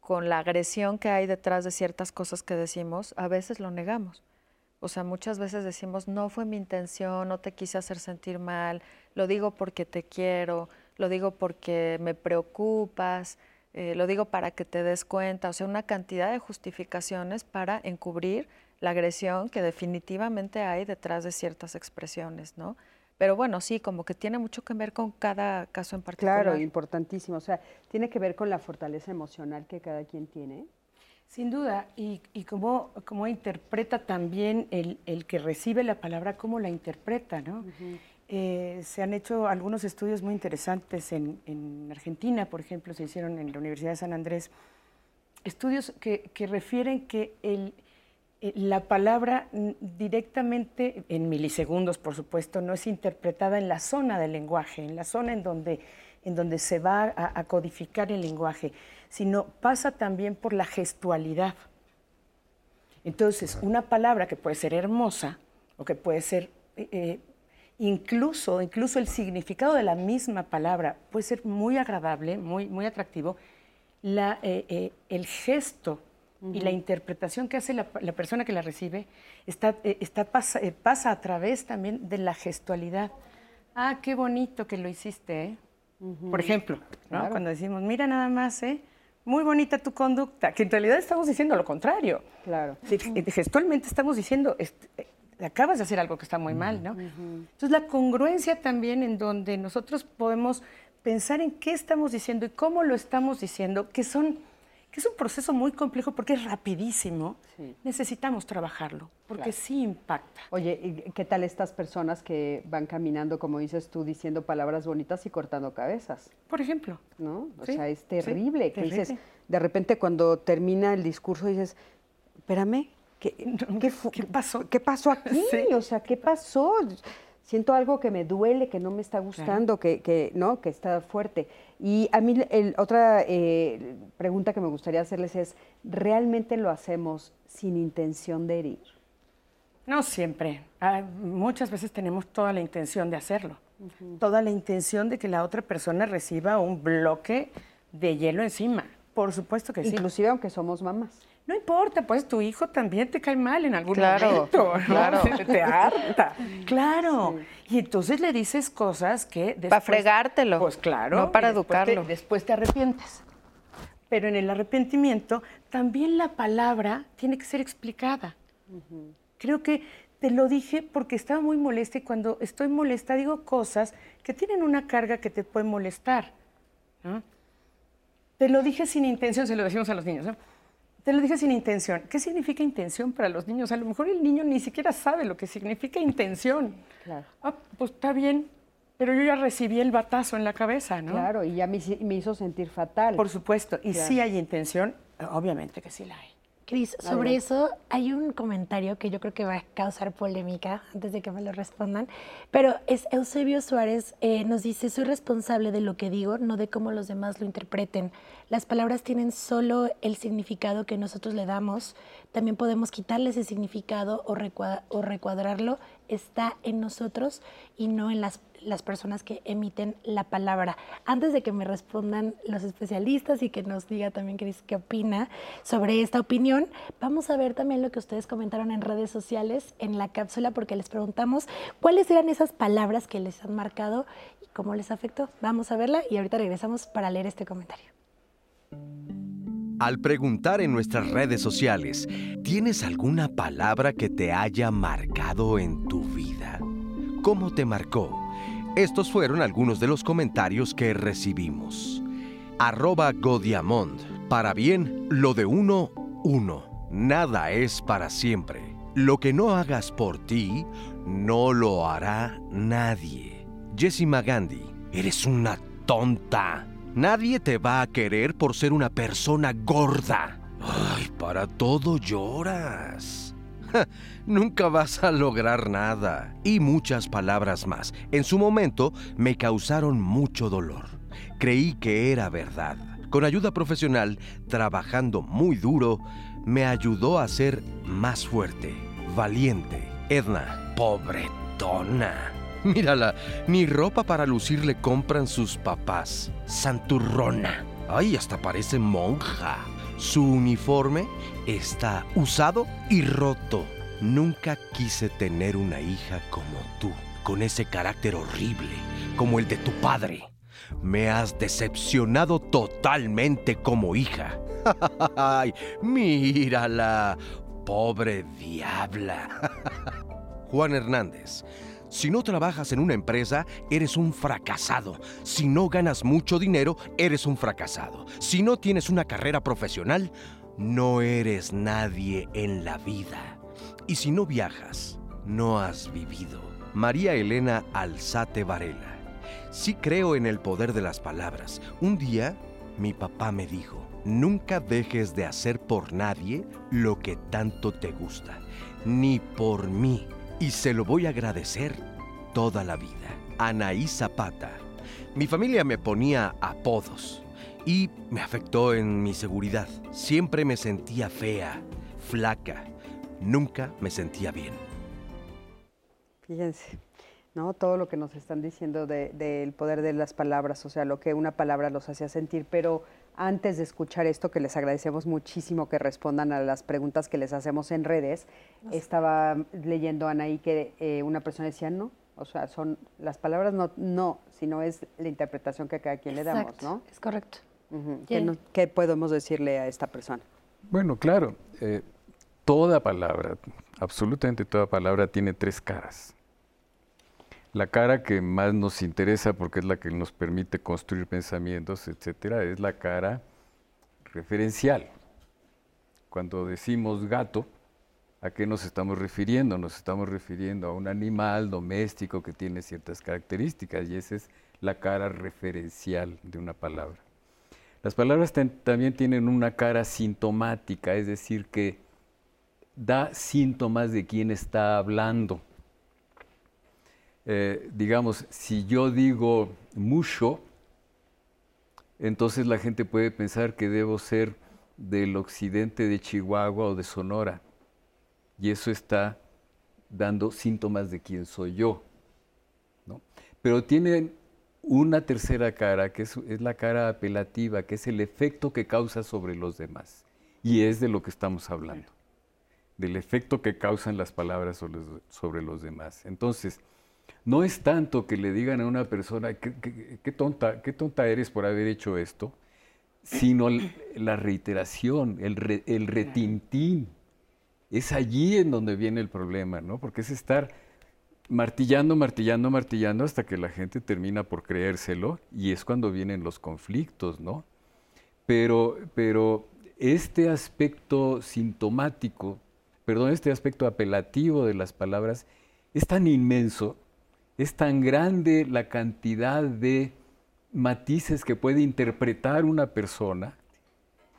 con la agresión que hay detrás de ciertas cosas que decimos, a veces lo negamos. O sea, muchas veces decimos, no fue mi intención, no te quise hacer sentir mal, lo digo porque te quiero, lo digo porque me preocupas, eh, lo digo para que te des cuenta, o sea, una cantidad de justificaciones para encubrir la agresión que definitivamente hay detrás de ciertas expresiones, ¿no? Pero bueno, sí, como que tiene mucho que ver con cada caso en particular. Claro, importantísimo. O sea, tiene que ver con la fortaleza emocional que cada quien tiene. Sin duda, y, y cómo, interpreta también el, el, que recibe la palabra, cómo la interpreta, ¿no? Eh, se han hecho algunos estudios muy interesantes en, Argentina, por ejemplo, se hicieron en la Universidad de San Andrés, estudios que, refieren que el, eh, la palabra directamente, en milisegundos por supuesto, no es interpretada en la zona del lenguaje, en la zona en donde, en donde se va a, codificar el lenguaje, sino pasa también por la gestualidad. Entonces, una palabra que puede ser hermosa o que puede ser eh, incluso, incluso el significado de la misma palabra puede ser muy agradable, muy, muy atractivo, la, eh, eh, el gesto y la interpretación que hace la, persona que la recibe está, eh, está pasa, pasa, a través también de la gestualidad. Ah, qué bonito que lo hiciste, Por ejemplo, cuando decimos, mira nada más, ¿eh? muy bonita tu conducta, que en realidad estamos diciendo lo contrario. Claro. gestualmente estamos diciendo, este, acabas de hacer algo que está muy mal, ¿no? Entonces la congruencia también en donde nosotros podemos pensar en qué estamos diciendo y cómo lo estamos diciendo, que son que es un proceso muy complejo porque es rapidísimo, necesitamos trabajarlo, porque sí impacta. Oye, ¿qué tal estas personas que van caminando, como dices tú, diciendo palabras bonitas y cortando cabezas? Por ejemplo. ¿No? O sea, es terrible. que dices, de repente cuando termina el discurso dices, espérame, ¿Qué, pasó? ¿Qué pasó aquí? O sea, ¿qué pasó? Siento algo que me duele, que no me está gustando, que, ¿no? que está fuerte. Y a mí otra eh, pregunta que me gustaría hacerles es, ¿realmente lo hacemos sin intención de herir? No siempre. Ah, muchas veces tenemos toda la intención de hacerlo. Toda la intención de que la otra persona reciba un bloque de hielo encima. Por supuesto que sí. Inclusive aunque somos mamás. No importa, pues tu hijo también te cae mal en algún momento. Claro, te harta. Claro. Y entonces le dices cosas que Para fregártelo. Pues claro. No para educarlo. después te arrepientes. Pero en el arrepentimiento también la palabra tiene que ser explicada. Creo que te lo dije porque estaba muy molesta y cuando estoy molesta digo cosas que tienen una carga que te pueden molestar. Te lo dije sin intención, se lo decimos a los niños. ¿no? Te lo dije sin intención. ¿Qué significa intención para los niños? A lo mejor el niño ni siquiera sabe lo que significa intención. Claro. Ah, pues está bien, pero yo ya recibí el batazo en la cabeza, ¿no? Claro, y ya me, hizo sentir fatal. Por supuesto, y si hay intención, obviamente que sí la hay. Cris, sobre eso hay un comentario que yo creo que va a causar polémica antes de que me lo respondan, pero es Eusebio Suárez eh, nos dice, soy responsable de lo que digo, no de cómo los demás lo interpreten. Las palabras tienen solo el significado que nosotros le damos, también podemos quitarle ese significado o, recuadrarlo está en nosotros y no en las, las personas que emiten la palabra. Antes de que me respondan los especialistas y que nos diga también Cris qué opina sobre esta opinión, vamos a ver también lo que ustedes comentaron en redes sociales en la cápsula porque les preguntamos cuáles eran esas palabras que les han marcado y cómo les afectó. Vamos a verla y ahorita regresamos para leer este comentario. Al preguntar en nuestras redes sociales, ¿tienes alguna palabra que te haya marcado en tu vida? ¿Cómo te marcó? Estos fueron algunos de los comentarios que recibimos. Arroba Godiamond. Para bien, lo de uno, uno. Nada es para siempre. Lo que no hagas por ti, no lo hará nadie. Jessima Gandhi, eres una tonta. Nadie te va a querer por ser una persona gorda. Ay, para todo lloras. nunca vas a lograr nada. Y muchas palabras más. En su momento me causaron mucho dolor. Creí que era verdad. Con ayuda profesional, trabajando muy duro, me ayudó a ser más fuerte, valiente. Edna, pobretona. Mírala, ni ropa para lucir le compran sus papás. Santurrona. Ay, hasta parece monja. Su uniforme está usado y roto. Nunca quise tener una hija como tú, con ese carácter horrible, como el de tu padre. Me has decepcionado totalmente como hija. ¡Ay! Mírala, pobre diabla. Juan Hernández, si no trabajas en una empresa, eres un fracasado. Si no ganas mucho dinero, eres un fracasado. Si no tienes una carrera profesional, no eres nadie en la vida. Y si no viajas, no has vivido. María Elena Alzate Varela. Sí creo en el poder de las palabras. Un día, mi papá me dijo, nunca dejes de hacer por nadie lo que tanto te gusta, ni por mí y se lo voy a agradecer toda la vida. Anaí Zapata. Mi familia me ponía apodos y me afectó en mi seguridad. Siempre me sentía fea, flaca. Nunca me sentía bien. Fíjense, ¿no? Todo lo que nos están diciendo del poder de las palabras, o sea, lo que una palabra los hacía sentir, pero antes de escuchar esto, que les agradecemos muchísimo que respondan a las preguntas que les hacemos en redes, estaba leyendo Anaí que eh, una persona decía, no, o sea, son las palabras no, no, sino es la interpretación que cada quien le damos, ¿no? Es correcto. ¿Qué, podemos decirle a esta persona? Bueno, claro, eh, toda palabra, absolutamente toda palabra tiene tres caras. La cara que más nos interesa porque es la que nos permite construir pensamientos, etcétera, es la cara referencial. Cuando decimos gato, ¿a qué nos estamos refiriendo? Nos estamos refiriendo a un animal doméstico que tiene ciertas características y esa es la cara referencial de una palabra. Las palabras también tienen una cara sintomática, es decir, que da síntomas de quién está hablando. Eh, digamos, si yo digo mucho, entonces la gente puede pensar que debo ser del occidente de Chihuahua o de Sonora. Y eso está dando síntomas de quién soy yo. Pero tiene una tercera cara, que es, es, la cara apelativa, que es el efecto que causa sobre los demás. Y es de lo que estamos hablando, del efecto que causan las palabras sobre los demás. Entonces, no es tanto que le digan a una persona, qué, tonta, qué tonta eres por haber hecho esto, sino la reiteración, el, retintín. Es allí en donde viene el problema, ¿no? Porque es estar martillando, martillando, martillando hasta que la gente termina por creérselo y es cuando vienen los conflictos, ¿no? Pero, pero este aspecto sintomático, perdón, este aspecto apelativo de las palabras es tan inmenso es tan grande la cantidad de matices que puede interpretar una persona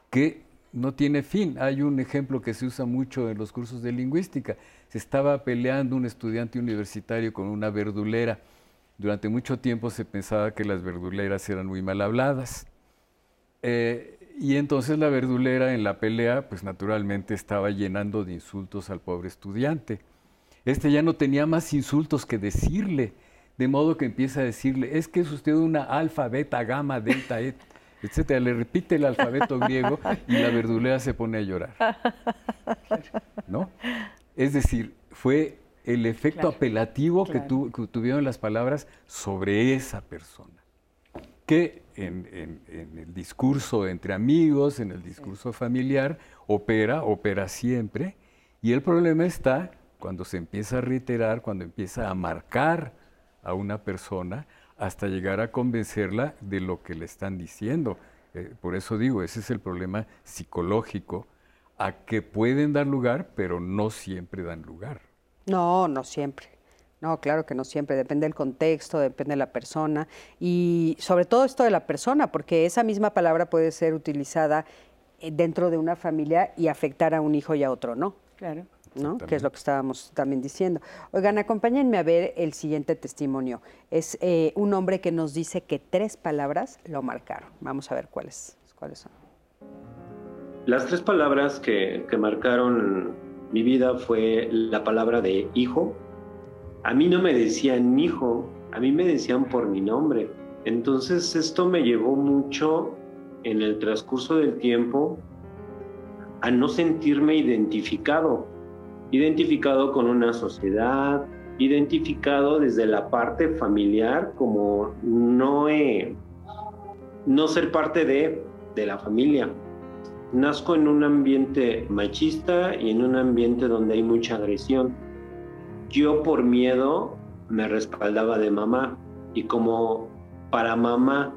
que no tiene fin. Hay un ejemplo que se usa mucho en los cursos de lingüística. Se estaba peleando un estudiante universitario con una verdulera. Durante mucho tiempo se pensaba que las verduleras eran muy mal habladas. Eh, y entonces la verdulera en la pelea, pues naturalmente estaba llenando de insultos al pobre estudiante. Este ya no tenía más insultos que decirle, de modo que empieza a decirle, es que es usted una alfa, beta, gamma, delta, et, etcétera. Le repite el alfabeto griego y la verdulera se pone a llorar. ¿No? Es decir, fue el efecto apelativo que, tuvieron las palabras sobre esa persona, que en, el discurso entre amigos, en el discurso familiar, opera, opera siempre, y el problema está cuando se empieza a reiterar, cuando empieza a marcar a una persona hasta llegar a convencerla de lo que le están diciendo. Eh, por eso digo, ese es el problema psicológico, a que pueden dar lugar, pero no siempre dan lugar. No, no siempre. No, claro que no siempre, depende del contexto, depende de la persona y sobre todo esto de la persona, porque esa misma palabra puede ser utilizada eh, dentro de una familia y afectar a un hijo y a otro, ¿no? Claro. ¿No? Que es lo que estábamos también diciendo. Oigan, acompáñenme a ver el siguiente testimonio. Es eh, un hombre que nos dice que tres palabras lo marcaron. Vamos a ver cuáles, cuáles son. Las tres palabras que, que marcaron mi vida fue la palabra de hijo. A mí no me decían hijo, a mí me decían por mi nombre. Entonces esto me llevó mucho en el transcurso del tiempo a no sentirme identificado, identificado con una sociedad, identificado desde la parte familiar como no, no ser parte de, de la familia nazco en un ambiente machista y en un ambiente donde hay mucha agresión. Yo por miedo me respaldaba de mamá y como para mamá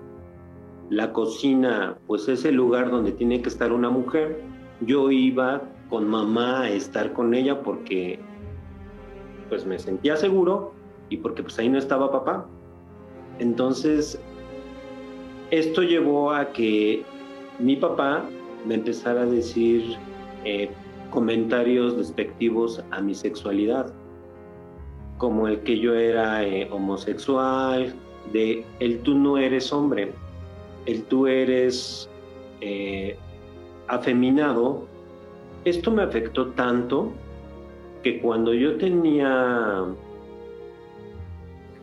la cocina pues es el lugar donde tiene que estar una mujer, yo iba con mamá estar con ella porque pues me sentía seguro y porque pues ahí no estaba papá. Entonces, esto llevó a que mi papá me empezara a decir eh, comentarios despectivos a mi sexualidad, como el que yo era eh, homosexual, de el tú no eres hombre, el tú eres eh, afeminado. Esto me afectó tanto que cuando yo tenía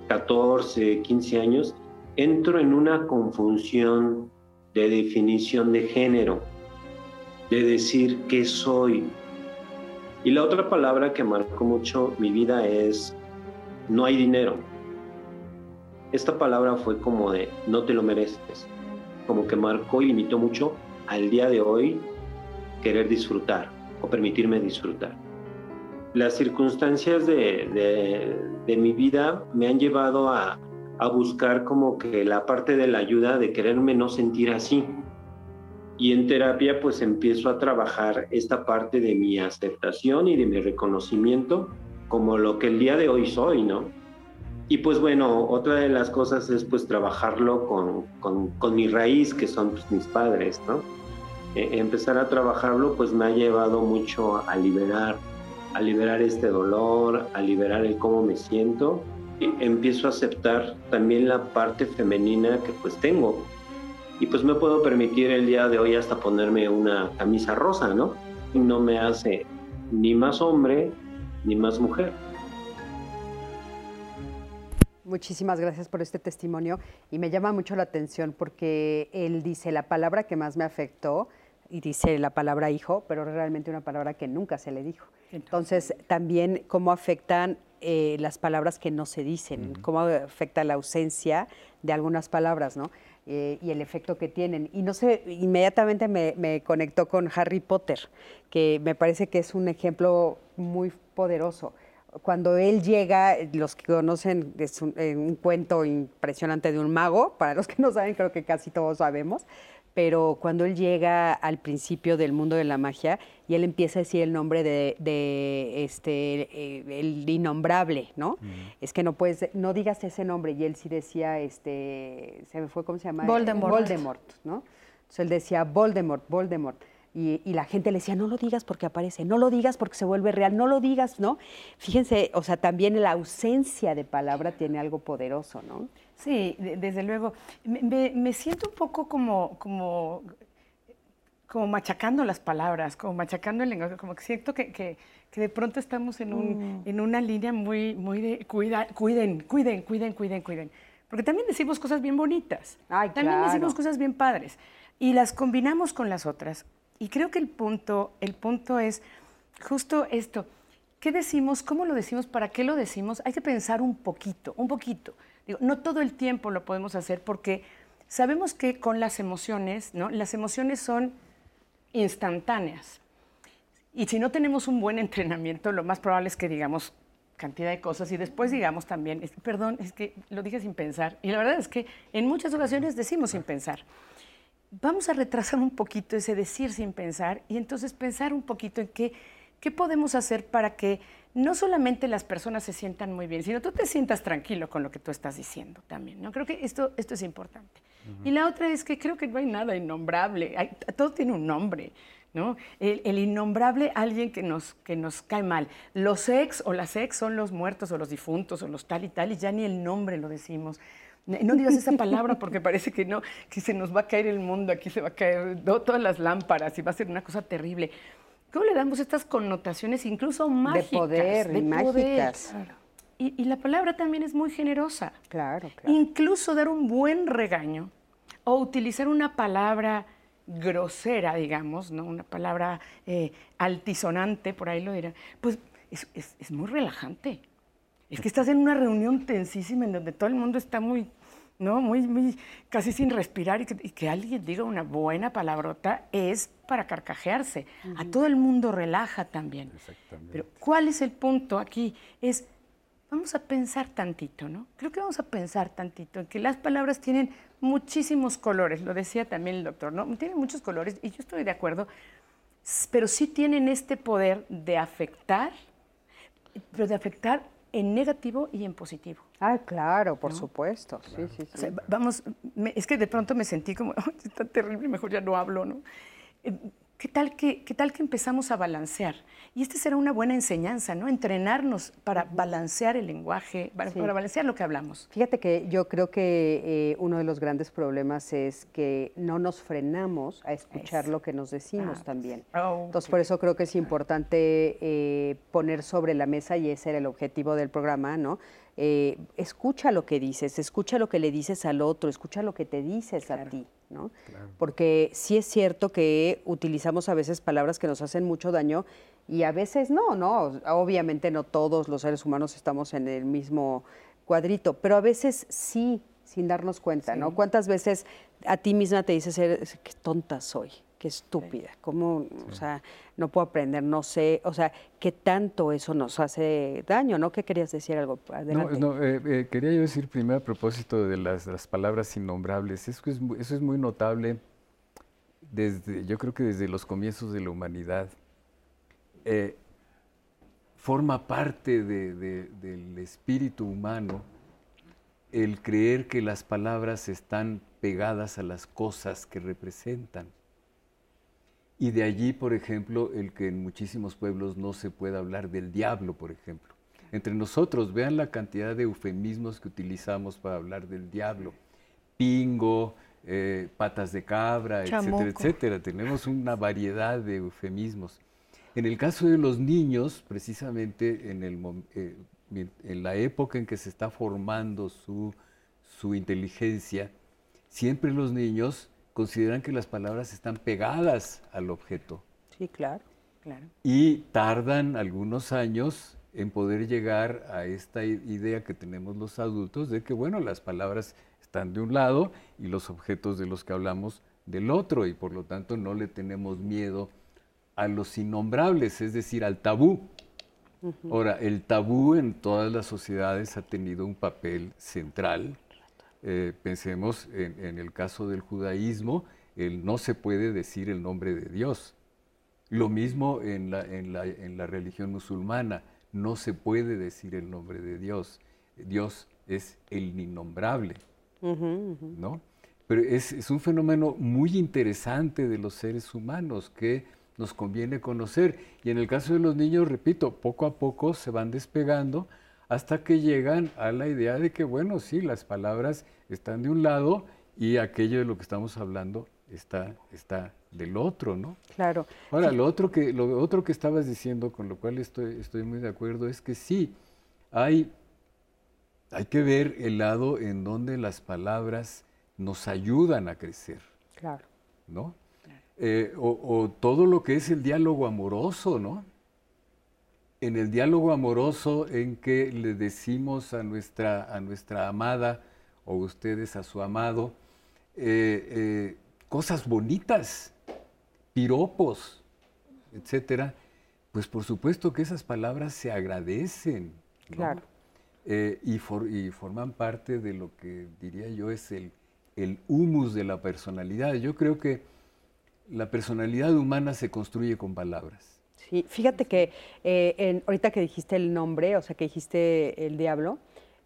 14, 15 años, entro en una confusión de definición de género de decir qué soy. Y la otra palabra que marcó mucho mi vida es no hay dinero. Esta palabra fue como de no te lo mereces, como que marcó y limitó mucho al día de hoy querer disfrutar o permitirme disfrutar. Las circunstancias de, de, mi vida me han llevado a, a buscar como que la parte de la ayuda de quererme no sentir así, y en terapia pues empiezo a trabajar esta parte de mi aceptación y de mi reconocimiento como lo que el día de hoy soy, ¿no? Y pues bueno, otra de las cosas es pues trabajarlo con, con, con mi raíz, que son pues, mis padres, ¿no? E, empezar a trabajarlo pues me ha llevado mucho a liberar, a liberar este dolor, a liberar el cómo me siento. Y empiezo a aceptar también la parte femenina que pues tengo, y pues me puedo permitir el día de hoy hasta ponerme una camisa rosa, ¿no? Y no me hace ni más hombre ni más mujer. Muchísimas gracias por este testimonio y me llama mucho la atención porque él dice la palabra que más me afectó y dice la palabra hijo, pero realmente una palabra que nunca se le dijo. Entonces, también cómo afectan eh, las palabras que no se dicen, cómo afecta la ausencia de algunas palabras, ¿no? Eh, y el efecto que tienen. Y no sé, inmediatamente me, conectó con Harry Potter, que me parece que es un ejemplo muy poderoso. Cuando él llega, los que conocen, es un, eh, un cuento impresionante de un mago, para los que no saben, creo que casi todos sabemos, pero cuando él llega al principio del mundo de la magia y él empieza a decir el nombre de, este eh, el innombrable, ¿no? Es que no puedes, no digas ese nombre y él sí decía, este, se me fue cómo se llama, Voldemort, Voldemort ¿no? Entonces él decía Voldemort, Voldemort. Y, y, la gente le decía, no lo digas porque aparece, no lo digas porque se vuelve real, no lo digas, ¿no? Fíjense, o sea, también la ausencia de palabra tiene algo poderoso, ¿no? Sí, desde luego. Me, siento un poco como, como, como machacando las palabras, como machacando el lenguaje, como que siento que, que, de pronto estamos en, un, mm. en una línea muy, muy de cuida, cuiden, cuiden, cuiden, cuiden, cuiden. Porque también decimos cosas bien bonitas, también decimos cosas bien padres y las combinamos con las otras. Y creo que el punto, el punto es justo esto. ¿Qué decimos? ¿Cómo lo decimos? ¿Para qué lo decimos? Hay que pensar un poquito, un poquito. No todo el tiempo lo podemos hacer porque sabemos que con las emociones, ¿no? Las emociones son instantáneas. Y si no tenemos un buen entrenamiento, lo más probable es que digamos cantidad de cosas y después digamos también, perdón, es que lo dije sin pensar. Y la verdad es que en muchas ocasiones decimos sin pensar. Vamos a retrasar un poquito ese decir sin pensar y entonces pensar un poquito en qué, qué podemos hacer para que no solamente las personas se sientan muy bien, sino tú te sientas tranquilo con lo que tú estás diciendo también. ¿no? Creo que esto, esto es importante. Y la otra es que creo que no hay nada innombrable, todo tiene un nombre. ¿No? El, innombrable, alguien que nos, que nos cae mal. Los ex o las ex son los muertos o los difuntos o los tal y tal, y ya ni el nombre lo decimos. No digas esa palabra porque parece que no, que se nos va a caer el mundo, aquí se va a caer todas las lámparas y va a ser una cosa terrible. ¿Cómo le damos estas connotaciones incluso mágicas? De poder, de mágicas. Y, la palabra también es muy generosa. Claro, claro. Incluso dar un buen regaño o utilizar una palabra grosera, digamos, ¿no? una palabra eh, altisonante, por ahí lo dirán, pues es, muy relajante. Es que estás en una reunión tensísima en donde todo el mundo está muy, ¿no? Muy, muy, casi sin respirar y que, alguien diga una buena palabrota es para carcajearse. A todo el mundo relaja también. Exactamente. Pero ¿cuál es el punto aquí? Es vamos a pensar tantito, ¿no? Creo que vamos a pensar tantito en que las palabras tienen muchísimos colores, lo decía también el doctor, ¿no? Tienen muchos colores y yo estoy de acuerdo, pero sí tienen este poder de afectar, pero de afectar en negativo y en positivo. Ah, claro, por supuesto. Sí, sí, sí. vamos, es que de pronto me sentí como, está terrible, mejor ya no hablo, ¿no? Eh, ¿Qué tal, que, ¿Qué tal que empezamos a balancear? Y esta será una buena enseñanza, ¿no? Entrenarnos para balancear el lenguaje, para, balancear lo que hablamos. Fíjate que yo creo que eh, uno de los grandes problemas es que no nos frenamos a escuchar lo que nos decimos ah, también. Oh, Entonces, por eso creo que es importante eh, poner sobre la mesa, y ese era el objetivo del programa, ¿no? Eh, escucha lo que dices, escucha lo que le dices al otro, escucha lo que te dices a ti, ¿no? Porque sí es cierto que utilizamos a veces palabras que nos hacen mucho daño y a veces no, ¿no? Obviamente no todos los seres humanos estamos en el mismo cuadrito, pero a veces sí, sin darnos cuenta, ¿no? ¿Cuántas veces a ti misma te dices, qué tonta soy? Qué estúpida, cómo, o sea, no puedo aprender, no sé, o sea, qué tanto eso nos hace daño, ¿no? ¿Qué querías decir algo? Adelante. No, no eh, eh, quería yo decir primero a propósito de las, las palabras innombrables, eso es, eso es muy notable desde, yo creo que desde los comienzos de la humanidad. Eh, forma parte del espíritu humano el creer que las palabras están pegadas a las cosas que representan. Y de allí, por ejemplo, el que en muchísimos pueblos no se pueda hablar del diablo, por ejemplo. Entre nosotros, vean la cantidad de eufemismos que utilizamos para hablar del diablo. Pingo, eh, patas de cabra, etcétera, etcétera. Tenemos una variedad de eufemismos. En el caso de los niños, precisamente en, el, eh, en la época en que se está formando su, su inteligencia, siempre los niños consideran que las palabras están pegadas al objeto. Sí, claro, claro. Y tardan algunos años en poder llegar a esta idea que tenemos los adultos de que, bueno, las palabras están de un lado y los objetos de los que hablamos del otro, y por lo tanto no le tenemos miedo a los innombrables, es decir, al tabú. Ahora, el tabú en todas las sociedades ha tenido un papel central eh, pensemos en, el caso del judaísmo, el no se puede decir el nombre de Dios. Lo mismo en la, en la, en la religión musulmana, no se puede decir el nombre de Dios. Dios es el innombrable, ¿no? Pero es, es, un fenómeno muy interesante de los seres humanos que nos conviene conocer. Y en el caso de los niños, repito, poco a poco se van despegando hasta que llegan a la idea de que, bueno, sí, las palabras están de un lado y aquello de lo que estamos hablando está, está del otro, ¿no? Claro. Ahora, lo otro que, lo otro que estabas diciendo, con lo cual estoy, estoy muy de acuerdo, es que sí, hay, hay que ver el lado en donde las palabras nos ayudan a crecer. Claro. ¿No? Eh, o, todo lo que es el diálogo amoroso, ¿no? En el diálogo amoroso en que le decimos a nuestra, a nuestra amada o ustedes a su amado eh, eh, cosas bonitas, piropos, etcétera, pues por supuesto que esas palabras se agradecen. Claro. y, y, forman parte de lo que diría yo es el, el humus de la personalidad. Yo creo que la personalidad humana se construye con palabras. Sí, fíjate que eh, ahorita que dijiste el nombre, o sea, que dijiste el diablo,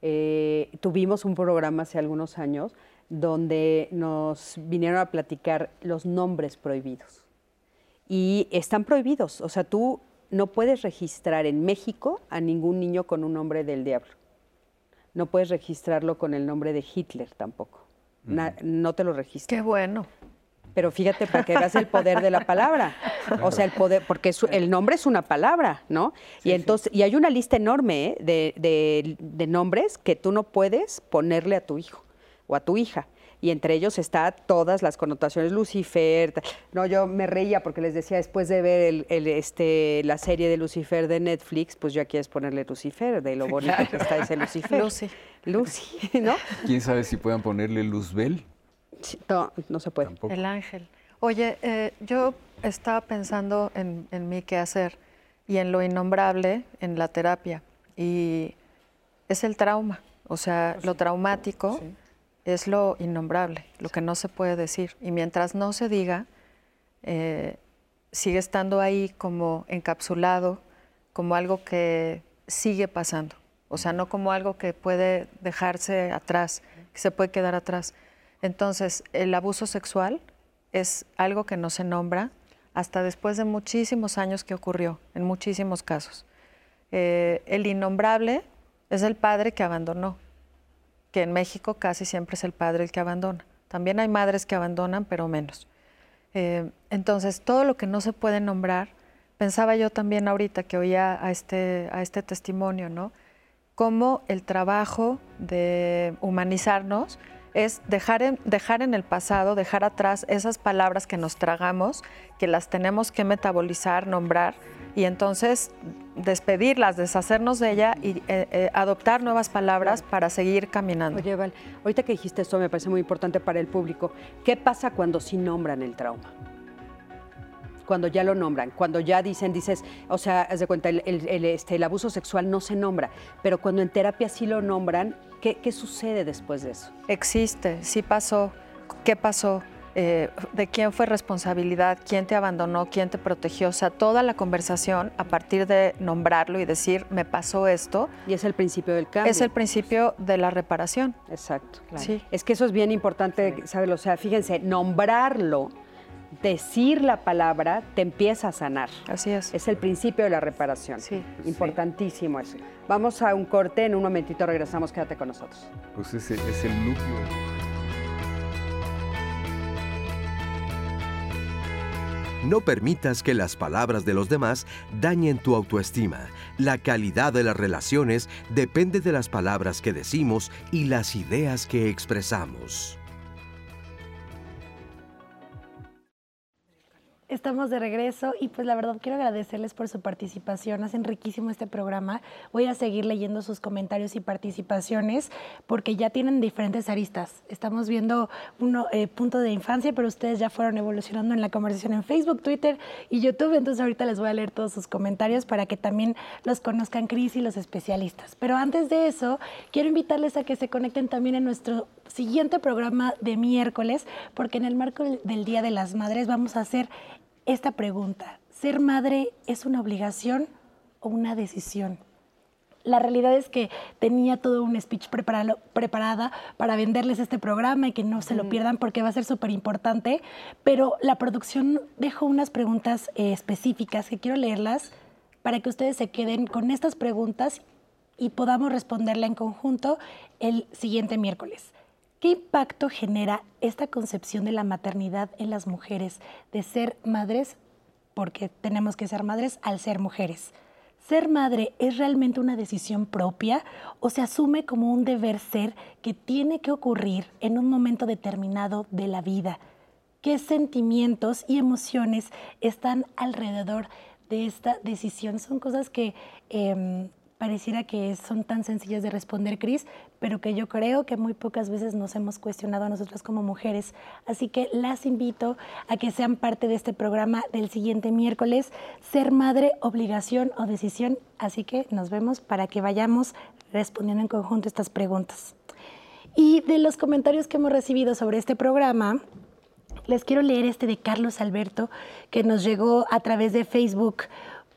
eh, tuvimos un programa hace algunos años donde nos vinieron a platicar los nombres prohibidos. Y están prohibidos, o sea, tú no puedes registrar en México a ningún niño con un nombre del diablo. No puedes registrarlo con el nombre de Hitler tampoco. no te lo registras. Qué bueno pero fíjate para que veas el poder de la palabra. O sea, el poder, porque el nombre es una palabra, ¿no? y entonces, y hay una lista enorme ¿eh? de, nombres que tú no puedes ponerle a tu hijo o a tu hija y entre ellos está todas las connotaciones Lucifer. No, yo me reía porque les decía después de ver el, este, la serie de Lucifer de Netflix, pues ya quieres ponerle Lucifer, de lo bonito que está ese Lucifer. Lucy. Lucy, ¿no? ¿Quién sabe si puedan ponerle Luzbel? No, no se puede. El ángel. Oye, eh, yo estaba pensando en, en mi quehacer y en lo innombrable en la terapia. Y es el trauma, o sea, lo traumático es lo innombrable, lo que no se puede decir. Y mientras no se diga, eh, sigue estando ahí como encapsulado, como algo que sigue pasando. O sea, no como algo que puede dejarse atrás, que se puede quedar atrás. Entonces, el abuso sexual es algo que no se nombra hasta después de muchísimos años que ocurrió, en muchísimos casos. Eh, el innombrable es el padre que abandonó, que en México casi siempre es el padre el que abandona. También hay madres que abandonan, pero menos. Eh, entonces, todo lo que no se puede nombrar, pensaba yo también ahorita que oía a este, a este testimonio, ¿no? Cómo el trabajo de humanizarnos es dejar en, dejar en el pasado, dejar atrás esas palabras que nos tragamos, que las tenemos que metabolizar, nombrar y entonces despedirlas, deshacernos de ella y eh, eh, adoptar nuevas palabras para seguir caminando. Oye, Val, ahorita que dijiste esto me parece muy importante para el público. ¿Qué pasa cuando sí nombran el trauma? Cuando ya lo nombran, cuando ya dicen, dices, o sea, haz de cuenta, el, este, el abuso sexual no se nombra, pero cuando en terapia sí lo nombran, ¿Qué, sucede después de eso? Existe, sí pasó. ¿Qué pasó? Eh, de quién fue responsabilidad, quién te abandonó, quién te protegió, o sea, toda la conversación a partir de nombrarlo y decir, me pasó esto. Y es el principio del cambio. Es el principio de la reparación. Exacto. Sí. Es que eso es bien importante, ¿sabes? O sea, fíjense, nombrarlo decir la palabra te empieza a sanar. Así es. Es el principio de la reparación. Sí. Importantísimo eso. Vamos a un corte, en un momentito regresamos, quédate con nosotros. Pues ese es el núcleo. No permitas que las palabras de los demás dañen tu autoestima. La calidad de las relaciones depende de las palabras que decimos y las ideas que expresamos. Estamos de regreso y pues la verdad quiero agradecerles por su participación. Hacen riquísimo este programa. Voy a seguir leyendo sus comentarios y participaciones porque ya tienen diferentes aristas. Estamos viendo un eh, punto de infancia, pero ustedes ya fueron evolucionando en la conversación en Facebook, Twitter y YouTube. Entonces ahorita les voy a leer todos sus comentarios para que también los conozcan Cris y los especialistas. Pero antes de eso, quiero invitarles a que se conecten también en nuestro siguiente programa de miércoles, porque en el marco del Día de las Madres vamos a hacer esta pregunta. ¿Ser madre es una obligación o una decisión? La realidad es que tenía todo un speech preparado, preparada para venderles este programa y que no se lo pierdan porque va a ser súper importante, pero la producción dejó unas preguntas eh, específicas que quiero leerlas para que ustedes se queden con estas preguntas y podamos responderla en conjunto el siguiente miércoles. ¿Qué impacto genera esta concepción de la maternidad en las mujeres, de ser madres, porque tenemos que ser madres al ser mujeres? ¿Ser madre es realmente una decisión propia o se asume como un deber ser que tiene que ocurrir en un momento determinado de la vida? ¿Qué sentimientos y emociones están alrededor de esta decisión? Son cosas que em, pareciera que son tan sencillas de responder, Cris, pero que yo creo que muy pocas veces nos hemos cuestionado a nosotras como mujeres. Así que las invito a que sean parte de este programa del siguiente miércoles, Ser Madre, Obligación o Decisión. Así que nos vemos para que vayamos respondiendo en conjunto estas preguntas. Y de los comentarios que hemos recibido sobre este programa, les quiero leer este de Carlos Alberto, que nos llegó a través de Facebook.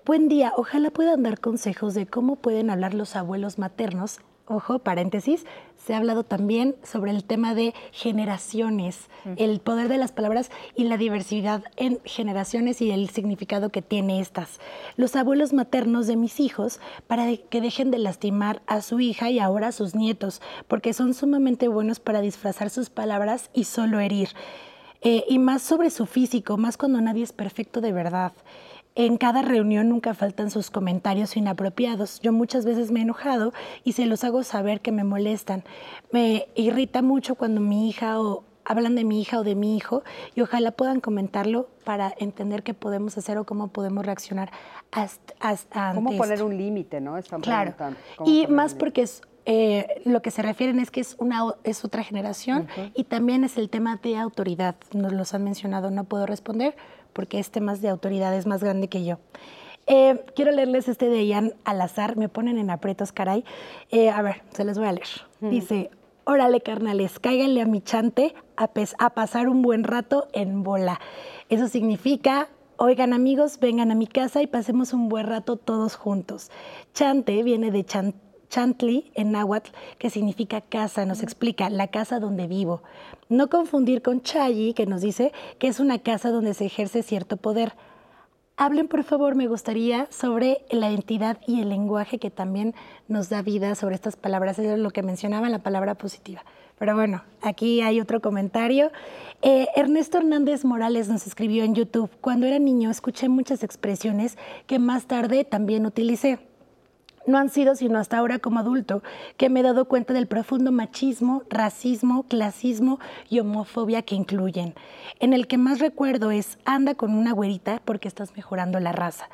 Buen día, ojalá puedan dar consejos de cómo pueden hablar los abuelos maternos. Ojo, paréntesis, se ha hablado también sobre el tema de generaciones, el poder de las palabras y la diversidad en generaciones y el significado que tiene estas. Los abuelos maternos de mis hijos para que dejen de lastimar a su hija y ahora a sus nietos, porque son sumamente buenos para disfrazar sus palabras y solo herir. Eh, y más sobre su físico, más cuando nadie es perfecto de verdad. En cada reunión nunca faltan sus comentarios inapropiados. Yo muchas veces me he enojado y se los hago saber que me molestan. Me irrita mucho cuando mi hija o hablan de mi hija o de mi hijo y ojalá puedan comentarlo para entender qué podemos hacer o cómo podemos reaccionar hasta, hasta ¿Cómo poner un límite, no? claro. Y más porque es eh, lo que se refieren es que es, una, es otra generación y también es el tema de autoridad. Nos los han mencionado, no puedo responder, porque este más de autoridad es más grande que yo. Eh, quiero leerles este de Ian al azar, me ponen en aprietos, caray. Eh, a ver, se les voy a leer. Dice, órale carnales, cáiganle a mi chante a, a pasar un buen rato en bola. Eso significa, oigan amigos, vengan a mi casa y pasemos un buen rato todos juntos. Chante viene de chantli en náhuatl, que significa casa, nos explica la casa donde vivo. No confundir con Chayi, que nos dice que es una casa donde se ejerce cierto poder. Hablen, por favor, me gustaría, sobre la identidad y el lenguaje que también nos da vida sobre estas palabras. Eso es lo que mencionaba la palabra positiva. Pero bueno, aquí hay otro comentario. Eh, Ernesto Hernández Morales nos escribió en YouTube, cuando era niño escuché muchas expresiones que más tarde también utilicé no han sido sino hasta ahora como adulto que me he dado cuenta del profundo machismo, racismo, clasismo y homofobia que incluyen. En el que más recuerdo es anda con una güerita porque estás mejorando la raza.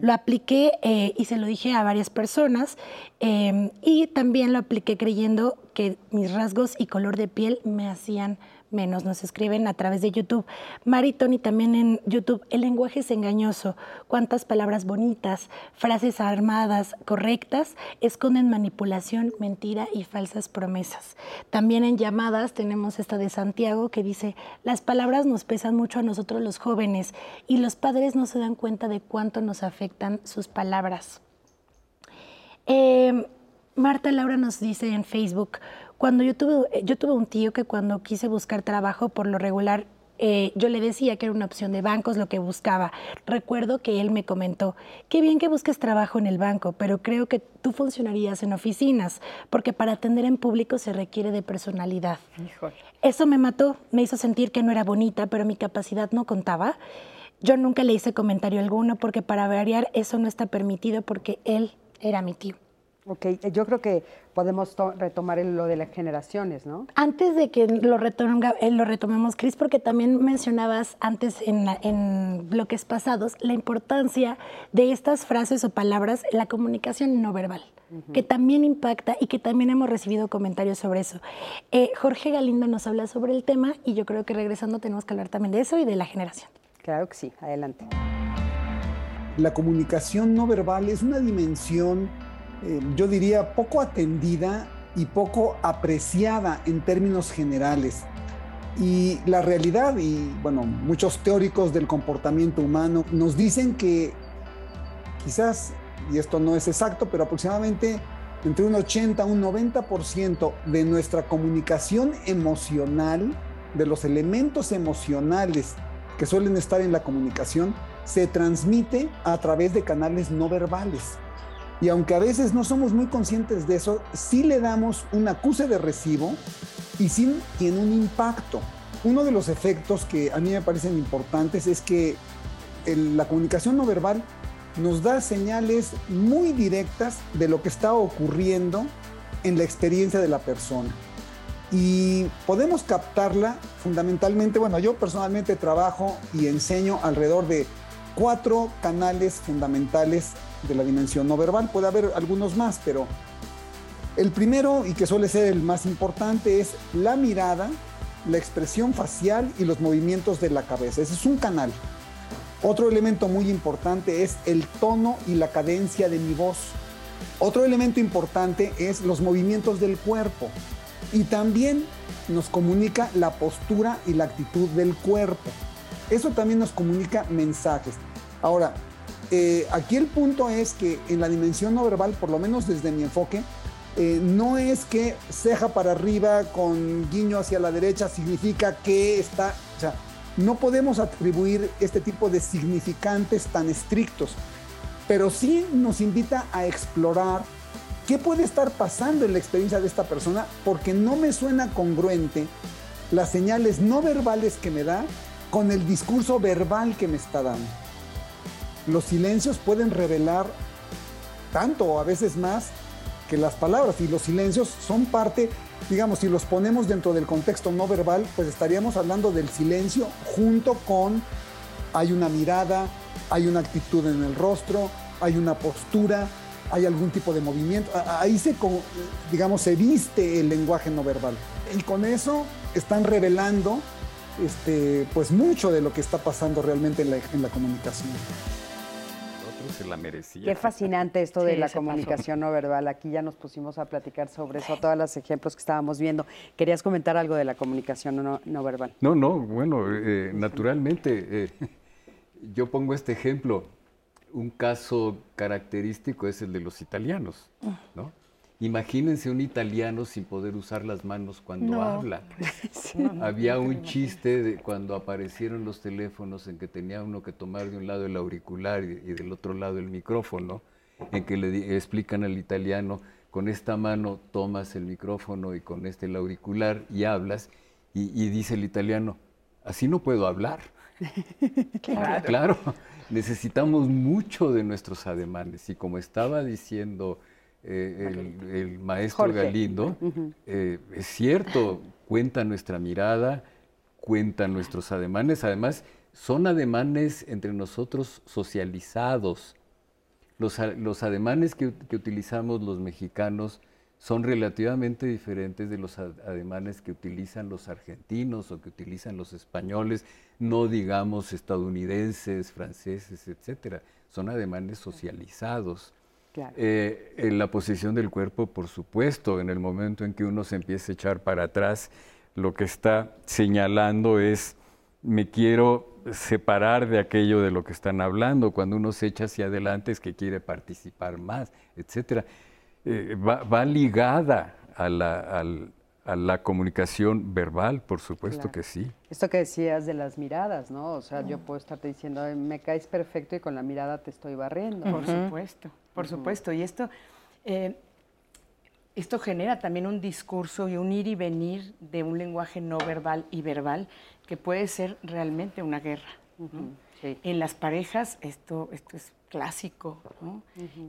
Lo apliqué eh, y se lo dije a varias personas eh, y también lo apliqué creyendo que mis rasgos y color de piel me hacían menos. Nos escriben a través de YouTube. Mari Tony también en YouTube. El lenguaje es engañoso. Cuántas palabras bonitas, frases armadas, correctas, esconden manipulación, mentira y falsas promesas. También en llamadas tenemos esta de Santiago que dice, las palabras nos pesan mucho a nosotros los jóvenes y los padres no se dan cuenta de cuánto nos afectan sus palabras. Eh, Marta Laura nos dice en Facebook, cuando yo tuve, yo tuve un tío que cuando quise buscar trabajo, por lo regular, eh, yo le decía que era una opción de bancos lo que buscaba. Recuerdo que él me comentó, qué bien que busques trabajo en el banco, pero creo que tú funcionarías en oficinas, porque para atender en público se requiere de personalidad. Eso me mató, me hizo sentir que no era bonita, pero mi capacidad no contaba. Yo nunca le hice comentario alguno porque para variar eso no está permitido porque él era mi tío. Ok, eh, yo creo que podemos retomar lo de las generaciones, ¿no? Antes de que lo, eh, lo retomemos, Cris, porque también mencionabas antes en, bloques pasados la importancia de estas frases o palabras la comunicación no verbal, que también impacta y que también hemos recibido comentarios sobre eso. Eh, Jorge Galindo nos habla sobre el tema y yo creo que regresando tenemos que hablar también de eso y de la generación. Claro que sí, adelante. La comunicación no verbal es una dimensión eh, yo diría, poco atendida y poco apreciada en términos generales. Y la realidad, y bueno, muchos teóricos del comportamiento humano nos dicen que quizás, y esto no es exacto, pero aproximadamente entre un 80 y un 90% de nuestra comunicación emocional, de los elementos emocionales que suelen estar en la comunicación, se transmite a través de canales no verbales. Y aunque a veces no somos muy conscientes de eso, sí le damos un acuse de recibo y sí tiene un impacto. Uno de los efectos que a mí me parecen importantes es que la comunicación no verbal nos da señales muy directas de lo que está ocurriendo en la experiencia de la persona. Y podemos captarla fundamentalmente, bueno, yo personalmente trabajo y enseño alrededor de cuatro canales fundamentales de la dimensión no verbal. Puede haber algunos más, pero el primero y que suele ser el más importante es la mirada, la expresión facial y los movimientos de la cabeza. Ese es un canal. Otro elemento muy importante es el tono y la cadencia de mi voz. Otro elemento importante es los movimientos del cuerpo. Y también nos comunica la postura y la actitud del cuerpo. Eso también nos comunica mensajes. Ahora, eh, aquí el punto es que en la dimensión no verbal, por lo menos desde mi enfoque, eh, no es que ceja para arriba con guiño hacia la derecha significa que está, o sea, no podemos atribuir este tipo de significantes tan estrictos, pero sí nos invita a explorar qué puede estar pasando en la experiencia de esta persona porque no me suena congruente las señales no verbales que me da con el discurso verbal que me está dando. Los silencios pueden revelar tanto o a veces más que las palabras y los silencios son parte, digamos, si los ponemos dentro del contexto no verbal, pues estaríamos hablando del silencio junto con hay una mirada, hay una actitud en el rostro, hay una postura, hay algún tipo de movimiento. Ahí se, digamos, se viste el lenguaje no verbal. Y con eso están revelando este, pues mucho de lo que está pasando realmente en la, en la comunicación se la merecía. Qué fascinante esto de la comunicación no verbal. Aquí ya nos pusimos a platicar sobre eso, todos los ejemplos que estábamos viendo. ¿Querías comentar algo de la comunicación no, verbal? No, no, bueno, eh, naturalmente, eh, yo pongo este ejemplo. Un caso característico es el de los italianos, ¿no? Imagínense un italiano sin poder usar las manos cuando habla. Había un chiste de cuando aparecieron los teléfonos en que tenía uno que tomar de un lado el auricular y, del otro lado el micrófono, en que le explican al italiano, con esta mano tomas el micrófono y con este el auricular y hablas, y, dice el italiano, así no puedo hablar. claro, necesitamos mucho de nuestros ademanes y como estaba diciendo eh, el, maestro Galindo, eh, es cierto, cuenta nuestra mirada, cuenta nuestros ademanes, además son ademanes entre nosotros socializados. Los, los ademanes que, que, utilizamos los mexicanos son relativamente diferentes de los ademanes que utilizan los argentinos o que utilizan los españoles, no digamos estadounidenses, franceses, etcétera. Son ademanes socializados. Eh, en la posición del cuerpo, por supuesto, en el momento en que uno se empieza a echar para atrás, lo que está señalando es, me quiero separar de aquello de lo que están hablando. Cuando uno se echa hacia adelante es que quiere participar más, etc. Eh, va, ligada a la, comunicación verbal, por supuesto que sí. Esto que decías de las miradas, ¿no? O sea, yo puedo estarte diciendo, me caes perfecto y con la mirada te estoy barriendo. Por supuesto. Por supuesto, y esto, eh, esto genera también un discurso y un ir y venir de un lenguaje no verbal y verbal que puede ser realmente una guerra. En las parejas esto, esto es clásico,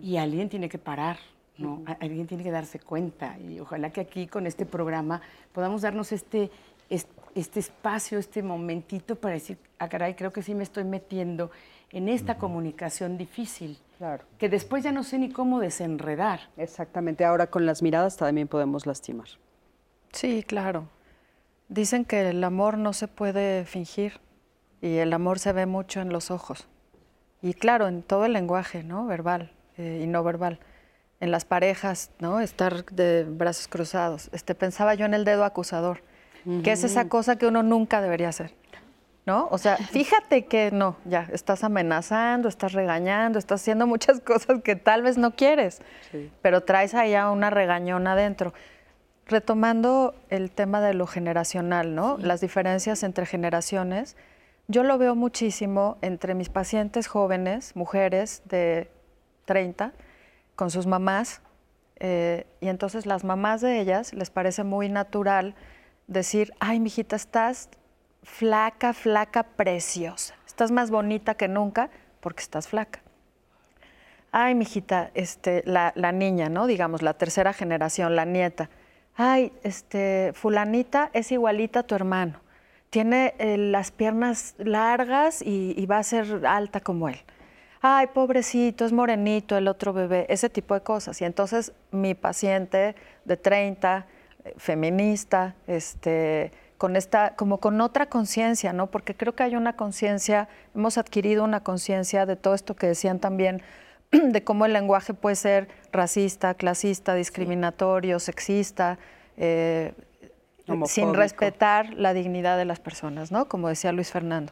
y alguien tiene que parar, ¿no? Alguien tiene que darse cuenta y ojalá que aquí con este programa podamos darnos este, este, espacio, este momentito para decir, ah, caray, creo que sí me estoy metiendo en esta comunicación difícil. Claro. Que después ya no sé ni cómo desenredar. Exactamente. Ahora con las miradas también podemos lastimar. Sí, claro. Dicen que el amor no se puede fingir y el amor se ve mucho en los ojos. Y claro, en todo el lenguaje, ¿no? Verbal eh, y no verbal. En las parejas, ¿no? Estar de brazos cruzados. Este, pensaba yo en el dedo acusador, que es esa cosa que uno nunca debería hacer. ¿no? O sea, fíjate que no, ya, estás amenazando, estás regañando, estás haciendo muchas cosas que tal vez no quieres, pero traes allá una regañona adentro. Retomando el tema de lo generacional, ¿no? Las diferencias entre generaciones, yo lo veo muchísimo entre mis pacientes jóvenes, mujeres de 30, con sus mamás, eh, y entonces las mamás de ellas les parece muy natural decir, ay, mijita, estás flaca, flaca, preciosa. Estás más bonita que nunca porque estás flaca. Ay, mijita, este, la, la niña, ¿no? Digamos, la tercera generación, la nieta. Ay, este, fulanita es igualita a tu hermano. Tiene eh, las piernas largas y, y va a ser alta como él ay, pobrecito, es morenito el otro bebé, ese tipo de cosas. Y entonces mi paciente de 30, eh, feminista, este, con esta, como con otra conciencia, ¿no? Porque creo que hay una conciencia, hemos adquirido una conciencia de todo esto que decían también, de cómo el lenguaje puede ser racista, clasista, discriminatorio, sexista, eh, sin respetar la dignidad de las personas, ¿no? Como decía Luis Fernando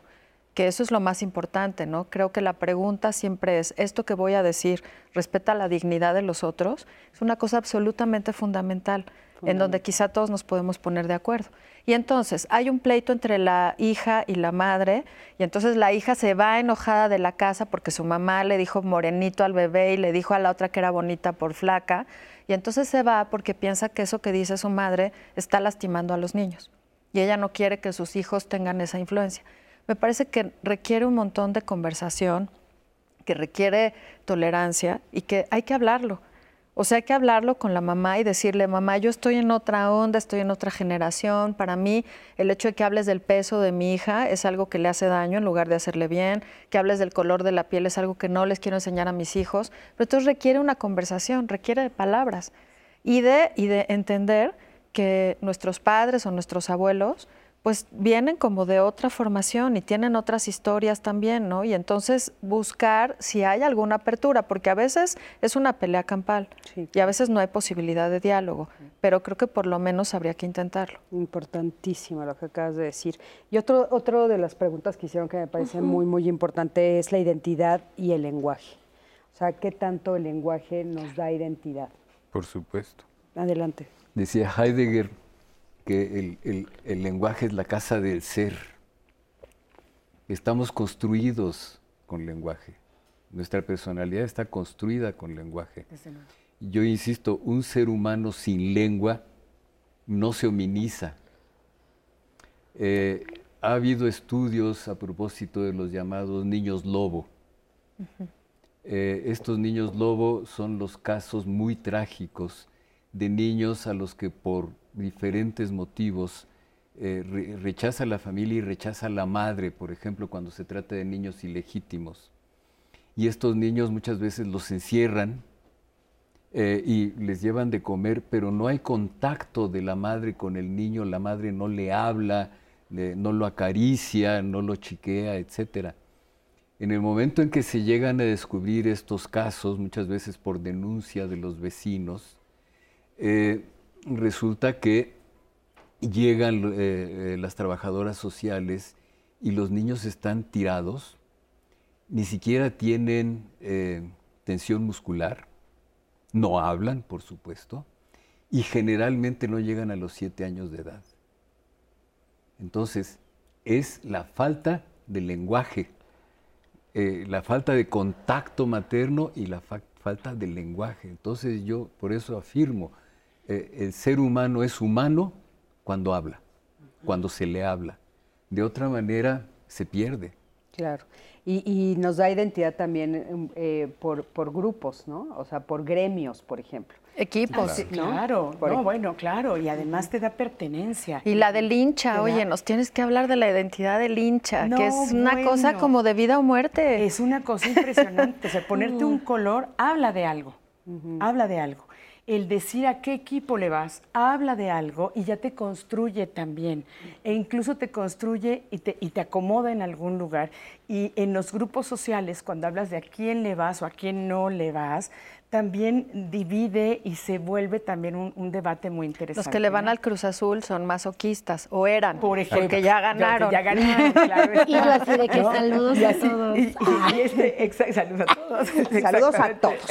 que eso es lo más importante, ¿no? Creo que la pregunta siempre es, ¿esto que voy a decir respeta la dignidad de los otros? Es una cosa absolutamente fundamental, en donde quizá todos nos podemos poner de acuerdo. Y entonces hay un pleito entre la hija y la madre, y entonces la hija se va enojada de la casa porque su mamá le dijo morenito al bebé y le dijo a la otra que era bonita por flaca, y entonces se va porque piensa que eso que dice su madre está lastimando a los niños, y ella no quiere que sus hijos tengan esa influencia me parece que requiere un montón de conversación, que requiere tolerancia y que hay que hablarlo. O sea, hay que hablarlo con la mamá y decirle, mamá, yo estoy en otra onda, estoy en otra generación. Para mí, el hecho de que hables del peso de mi hija es algo que le hace daño en lugar de hacerle bien. Que hables del color de la piel es algo que no les quiero enseñar a mis hijos. Pero entonces requiere una conversación, requiere de palabras y de, y de entender que nuestros padres o nuestros abuelos pues vienen como de otra formación y tienen otras historias también, ¿no? Y entonces buscar si hay alguna apertura, porque a veces es una pelea campal y a veces no hay posibilidad de diálogo, pero creo que por lo menos habría que intentarlo. Importantísimo lo que acabas de decir. Y otro, otro de las preguntas que hicieron que me parece muy, muy importante es la identidad y el lenguaje. O sea, ¿qué tanto el lenguaje nos da identidad? Por supuesto. Adelante. Decía Heidegger, que el, lenguaje es la casa del ser. Estamos construidos con lenguaje. Nuestra personalidad está construida con lenguaje. Yo insisto, un ser humano sin lengua no se hominiza. Eh, ha habido estudios a propósito de los llamados niños lobo. Eh, estos niños lobo son los casos muy trágicos de niños a los que por diferentes motivos eh, rechaza la familia y rechaza la madre, por ejemplo, cuando se trata de niños ilegítimos. Y estos niños muchas veces los encierran eh, y les llevan de comer, pero no hay contacto de la madre con el niño, la madre no le habla, no lo acaricia, no lo chiquea, etc. En el momento en que se llegan a descubrir estos casos, muchas veces por denuncia de los vecinos, eh, resulta que llegan eh, eh, las trabajadoras sociales y los niños están tirados, ni siquiera tienen tensión muscular, no hablan, por supuesto, y generalmente no llegan a los siete años de edad. Entonces, es la falta de lenguaje, la falta de contacto materno y la falta de lenguaje. Entonces yo por eso afirmo, eh, el ser humano es humano cuando habla, cuando se le habla. De otra manera se pierde. Claro. Y, nos da identidad también eh, por, grupos, ¿no? O sea, por gremios, por ejemplo. Equipos, claro. ¿no? bueno, claro. Y además te da pertenencia. Y la del hincha, oye, nos tienes que hablar de la identidad del hincha, que es una cosa como de vida o muerte. Es una cosa impresionante. o sea, ponerte un color habla de algo. Habla de algo el decir a qué equipo le vas habla de algo y ya te construye también. E incluso te construye y te, y te acomoda en algún lugar. Y en los grupos sociales, cuando hablas de a quién le vas o a quién no le vas, también divide y se vuelve también un, debate muy interesante. Los que le van al Cruz Azul son masoquistas, o eran, Por ejemplo, porque ya ganaron. Ya, ganaron, claro. Y así de que saludos a todos. Y, este, saludos a todos. saludos a todos.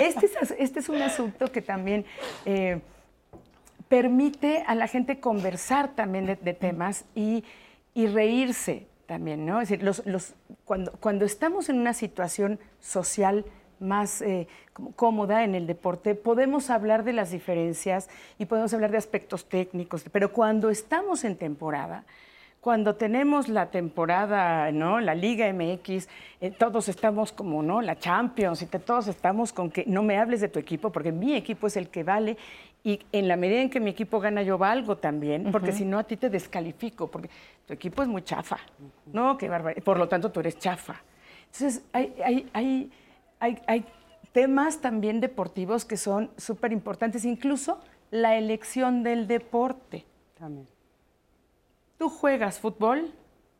Este es, este es un asunto que también... Eh, permite a la gente conversar también de, temas y, y, reírse también, ¿no? Es decir, los, los, cuando, cuando estamos en una situación social más eh, cómoda en el deporte, podemos hablar de las diferencias y podemos hablar de aspectos técnicos, pero cuando estamos en temporada, cuando tenemos la temporada, ¿no? La Liga MX, eh, todos estamos como, ¿no? La Champions, y todos estamos con que no me hables de tu equipo, porque mi equipo es el que vale, y en la medida en que mi equipo gana, yo valgo también, porque si no a ti te descalifico, porque tu equipo es muy chafa, ¿no? Qué barbaridad. Por lo tanto, tú eres chafa. Entonces, hay, hay, hay, hay, hay temas también deportivos que son súper importantes, incluso la elección del deporte. También tú juegas fútbol,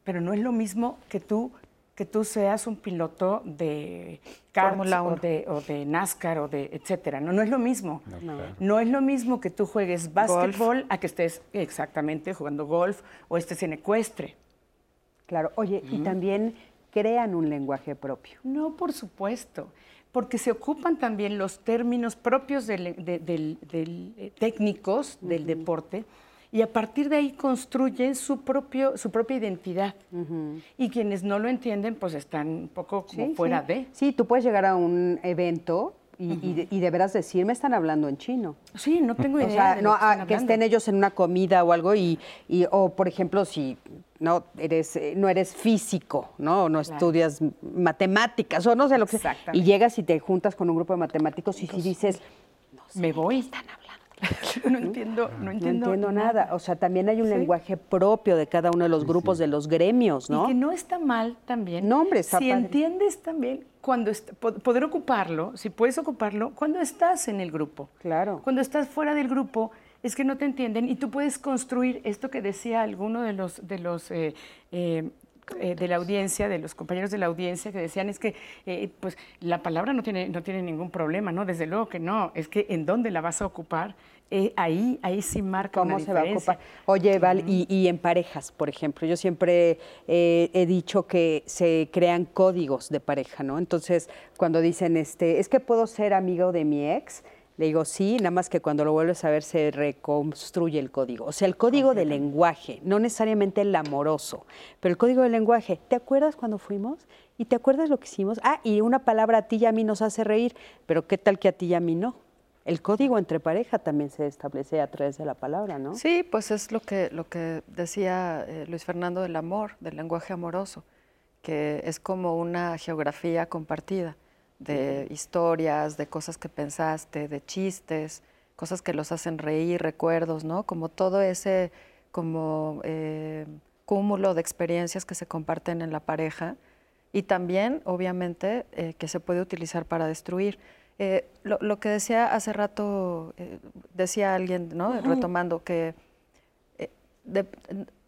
pero no es lo mismo que tú que tú seas un piloto de Fórmula o de, o de NASCAR o de etcétera. No, no es lo mismo. No, es lo mismo que tú juegues básquetbol a que estés exactamente jugando golf o estés en ecuestre. Claro. Oye, y también crean un lenguaje propio. No, por supuesto porque se ocupan también los términos propios del, eh, técnicos del deporte y a partir de ahí construyen su, propio, su propia identidad. Y quienes no lo entienden, pues están un poco como fuera de. Sí, tú puedes llegar a un evento y, y, de, veras decir, me están hablando en chino. Sí, no tengo idea. O sea, no, ah, que, estén ellos en una comida o algo y, y, o por ejemplo, si no eres, eh, no eres físico, ¿no? no estudias matemáticas o no sé lo que sea. Y llegas y te juntas con un grupo de matemáticos y si dices, me voy. Están hablando no entiendo, no entiendo, nada. O sea, también hay un lenguaje propio de cada uno de los grupos, de los gremios, ¿no? Y que no está mal también. No, hombre, Si entiendes también cuando poder ocuparlo, si puedes ocuparlo, cuando estás en el grupo. Claro. Cuando estás fuera del grupo, es que no te entienden y tú puedes construir esto que decía alguno de los de los eh, eh, eh, de la audiencia, de los compañeros de la audiencia que decían es que eh, pues la palabra no tiene, no tiene ningún problema, ¿no? Desde luego que no, es que en dónde la vas a ocupar, eh, ahí, ahí sí marca ¿Cómo se va a ocupar? Oye, Val, y, en parejas, por ejemplo, yo siempre he dicho que se crean códigos de pareja, ¿no? Entonces, cuando dicen, este, es que puedo ser amigo de mi ex, le digo, sí, nada más que cuando lo vuelves a ver se reconstruye el código. O sea, el código del lenguaje, no necesariamente el amoroso, pero el código del lenguaje. ¿Te acuerdas cuando fuimos? ¿Y te acuerdas lo que hicimos? Ah, y una palabra a ti y a mí nos hace reír, pero ¿qué tal que a ti y a mí no? El código entre pareja también se establece a través de la palabra, ¿no? Sí, pues es lo que, lo que decía eh, Luis Fernando del amor, del lenguaje amoroso, que es como una geografía compartida de historias, de cosas que pensaste, de chistes, cosas que los hacen reír, recuerdos, ¿no? Como todo ese como eh, cúmulo de experiencias que se comparten en la pareja y también, obviamente, eh, que se puede utilizar para destruir. Eh, lo, que decía hace rato, decía alguien, ¿no? Retomando que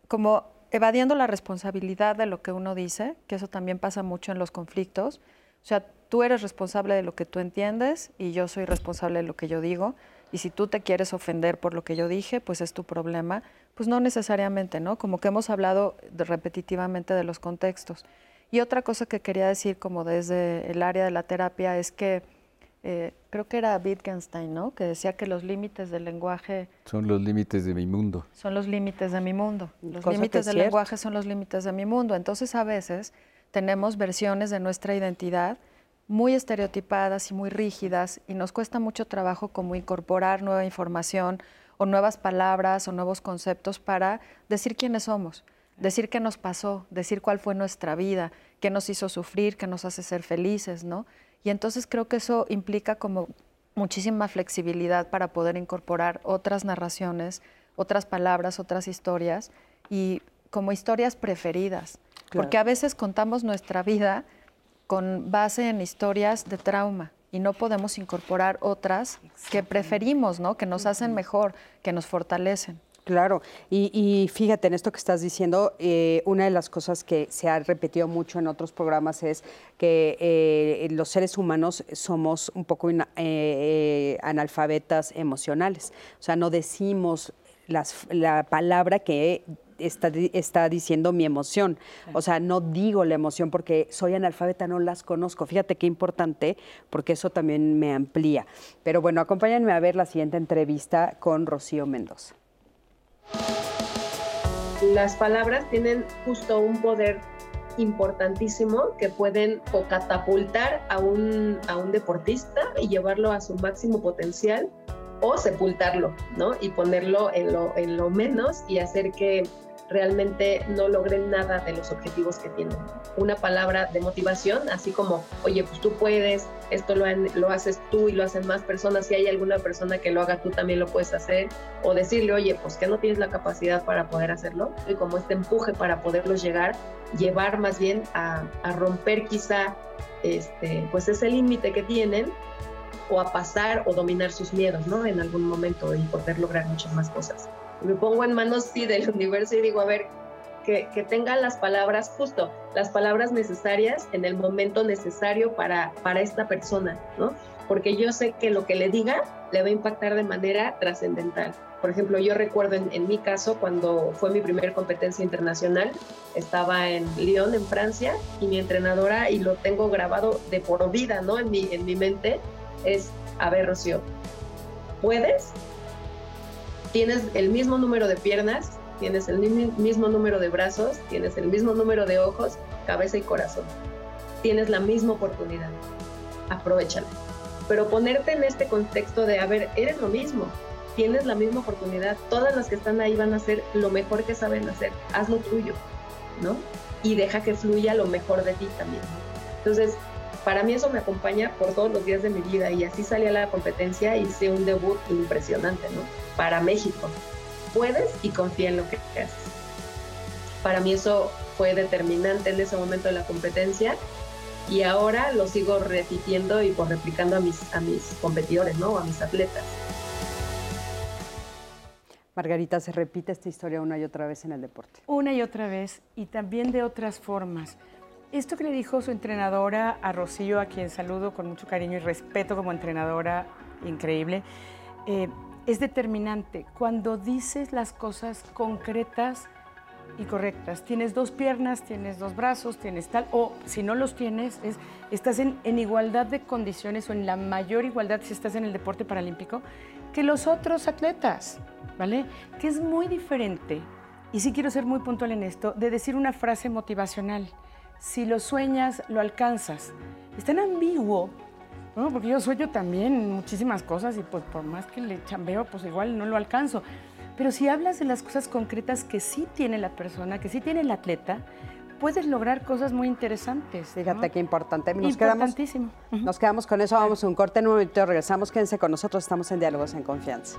como evadiendo la responsabilidad de lo que uno dice, que eso también pasa mucho en los conflictos, o sea, tú eres responsable de lo que tú entiendes y yo soy responsable de lo que yo digo. Y si tú te quieres ofender por lo que yo dije, pues es tu problema. Pues no necesariamente, ¿no? Como que hemos hablado repetitivamente de los contextos. Y otra cosa que quería decir como desde el área de la terapia es que eh, creo que era Wittgenstein, ¿no? Que decía que los límites del lenguaje... Son los límites de mi mundo. Son los límites de mi mundo. Los límites del lenguaje son los límites de mi mundo. Entonces a veces tenemos versiones de nuestra identidad muy estereotipadas y muy rígidas y nos cuesta mucho trabajo como incorporar nueva información o nuevas palabras o nuevos conceptos para decir quiénes somos, decir qué nos pasó, decir cuál fue nuestra vida, qué nos hizo sufrir, qué nos hace ser felices, ¿no? Y entonces creo que eso implica como muchísima flexibilidad para poder incorporar otras narraciones, otras palabras, otras historias y como historias preferidas, porque a veces contamos nuestra vida con base en historias de trauma y no podemos incorporar otras que preferimos, ¿no? Que nos hacen mejor, que nos fortalecen. Claro, y, fíjate en esto que estás diciendo, eh, una de las cosas que se ha repetido mucho en otros programas es que eh, los seres humanos somos un poco eh, analfabetas emocionales, o sea, no decimos la palabra que está, diciendo mi emoción. O sea, no digo la emoción porque soy analfabeta, no las conozco. Fíjate qué importante, porque eso también me amplía. Pero bueno, acompáñenme a ver la siguiente entrevista con Rocío Mendoza. Las palabras tienen justo un poder importantísimo que pueden o catapultar a un, a un deportista y llevarlo a su máximo potencial o sepultarlo, ¿no? Y ponerlo en lo, en lo menos y hacer que realmente no logren nada de los objetivos que tienen. Una palabra de motivación, así como, oye, pues tú puedes, esto lo, lo haces tú y lo hacen más personas, si hay alguna persona que lo haga, tú también lo puedes hacer, o decirle, oye, pues que no tienes la capacidad para poder hacerlo, y como este empuje para poderlos llegar, llevar más bien a, romper quizá este, pues ese límite que tienen o a pasar o dominar sus miedos, ¿no? En algún momento y poder lograr muchas más cosas me pongo en manos sí del universo y digo, a ver, que, que tengan las palabras justo, las palabras necesarias en el momento necesario para, para esta persona, ¿no? Porque yo sé que lo que le diga le va a impactar de manera trascendental. Por ejemplo, yo recuerdo en, mi caso cuando fue mi primera competencia internacional, estaba en Lyon, en Francia, y mi entrenadora, y lo tengo grabado de por vida, ¿no? En mi, en mi mente, es, a ver, Rocío, ¿puedes? Tienes el mismo número de piernas, tienes el mismo número de brazos, tienes el mismo número de ojos, cabeza y corazón. Tienes la misma oportunidad. Aprovechala. Pero ponerte en este contexto de, a ver, eres lo mismo, tienes la misma oportunidad, todas las que están ahí van a hacer lo mejor que saben hacer, haz lo tuyo, ¿no? Y deja que fluya lo mejor de ti también. Entonces, para mí eso me acompaña por todos los días de mi vida y así salí a la competencia y hice un debut impresionante, ¿no? Para México. Puedes y confía en lo que haces. Para mí eso fue determinante en ese momento de la competencia y ahora lo sigo repitiendo y por replicando a mis, a mis competidores, ¿no? A mis atletas. Margarita, se repite esta historia una y otra vez en el deporte. Una y otra vez y también de otras formas. Esto que le dijo su entrenadora a Rocío, a quien saludo con mucho cariño y respeto como entrenadora increíble, eh, es determinante. Cuando dices las cosas concretas y correctas, tienes dos piernas, tienes dos brazos, tienes tal, o si no los tienes, es, estás en, en igualdad de condiciones o en la mayor igualdad si estás en el deporte paralímpico que los otros atletas, ¿vale? Que es muy diferente, y sí quiero ser muy puntual en esto, de decir una frase motivacional si lo sueñas, lo alcanzas. Es tan ambiguo, ¿no? porque yo sueño también muchísimas cosas y pues por más que le chambeo, pues igual no lo alcanzo. Pero si hablas de las cosas concretas que sí tiene la persona, que sí tiene el atleta, puedes lograr cosas muy interesantes. Fíjate qué importante. Nos Importantísimo. Quedamos, Nos quedamos con eso, vamos a un corte en un momento, regresamos, quédense con nosotros, estamos en Diálogos en Confianza.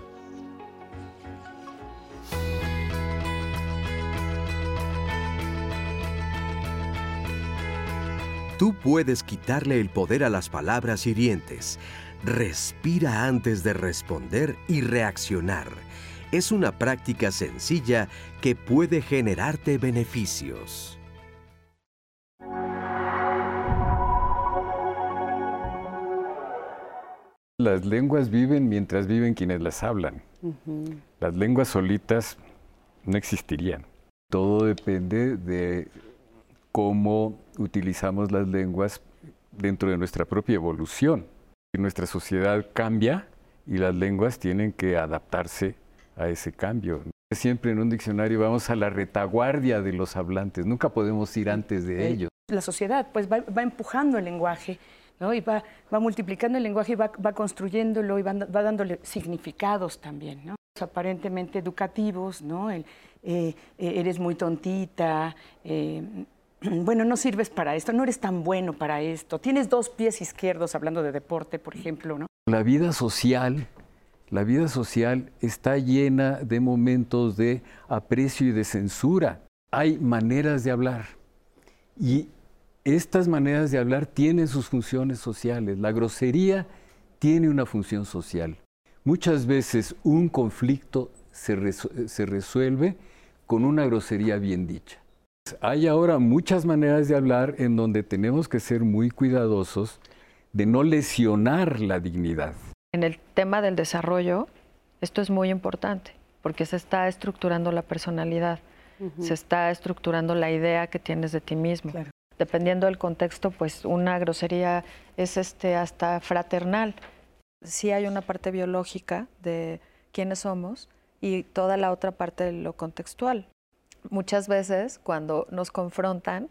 Tú puedes quitarle el poder a las palabras hirientes. Respira antes de responder y reaccionar. Es una práctica sencilla que puede generarte beneficios. Las lenguas viven mientras viven quienes las hablan. Las lenguas solitas no existirían. Todo depende de cómo utilizamos las lenguas dentro de nuestra propia evolución. Nuestra sociedad cambia y las lenguas tienen que adaptarse a ese cambio. Siempre en un diccionario vamos a la retaguardia de los hablantes, nunca podemos ir antes de ellos. La sociedad pues va, empujando el lenguaje ¿no? y va, va, multiplicando el lenguaje y va, va construyéndolo y va, dándole significados también. ¿no? Aparentemente educativos, ¿no? El, eh, eh, eres muy tontita, eh, bueno, no sirves para esto, no eres tan bueno para esto, tienes dos pies izquierdos hablando de deporte, por ejemplo, ¿no? La vida social, la vida social está llena de momentos de aprecio y de censura. Hay maneras de hablar y estas maneras de hablar tienen sus funciones sociales. La grosería tiene una función social. Muchas veces un conflicto se, se resuelve con una grosería bien dicha. Hay ahora muchas maneras de hablar en donde tenemos que ser muy cuidadosos de no lesionar la dignidad. En el tema del desarrollo, esto es muy importante porque se está estructurando la personalidad, se está estructurando la idea que tienes de ti mismo. Dependiendo del contexto, pues una grosería es este hasta fraternal. Sí hay una parte biológica de quiénes somos y toda la otra parte de lo contextual muchas veces cuando nos confrontan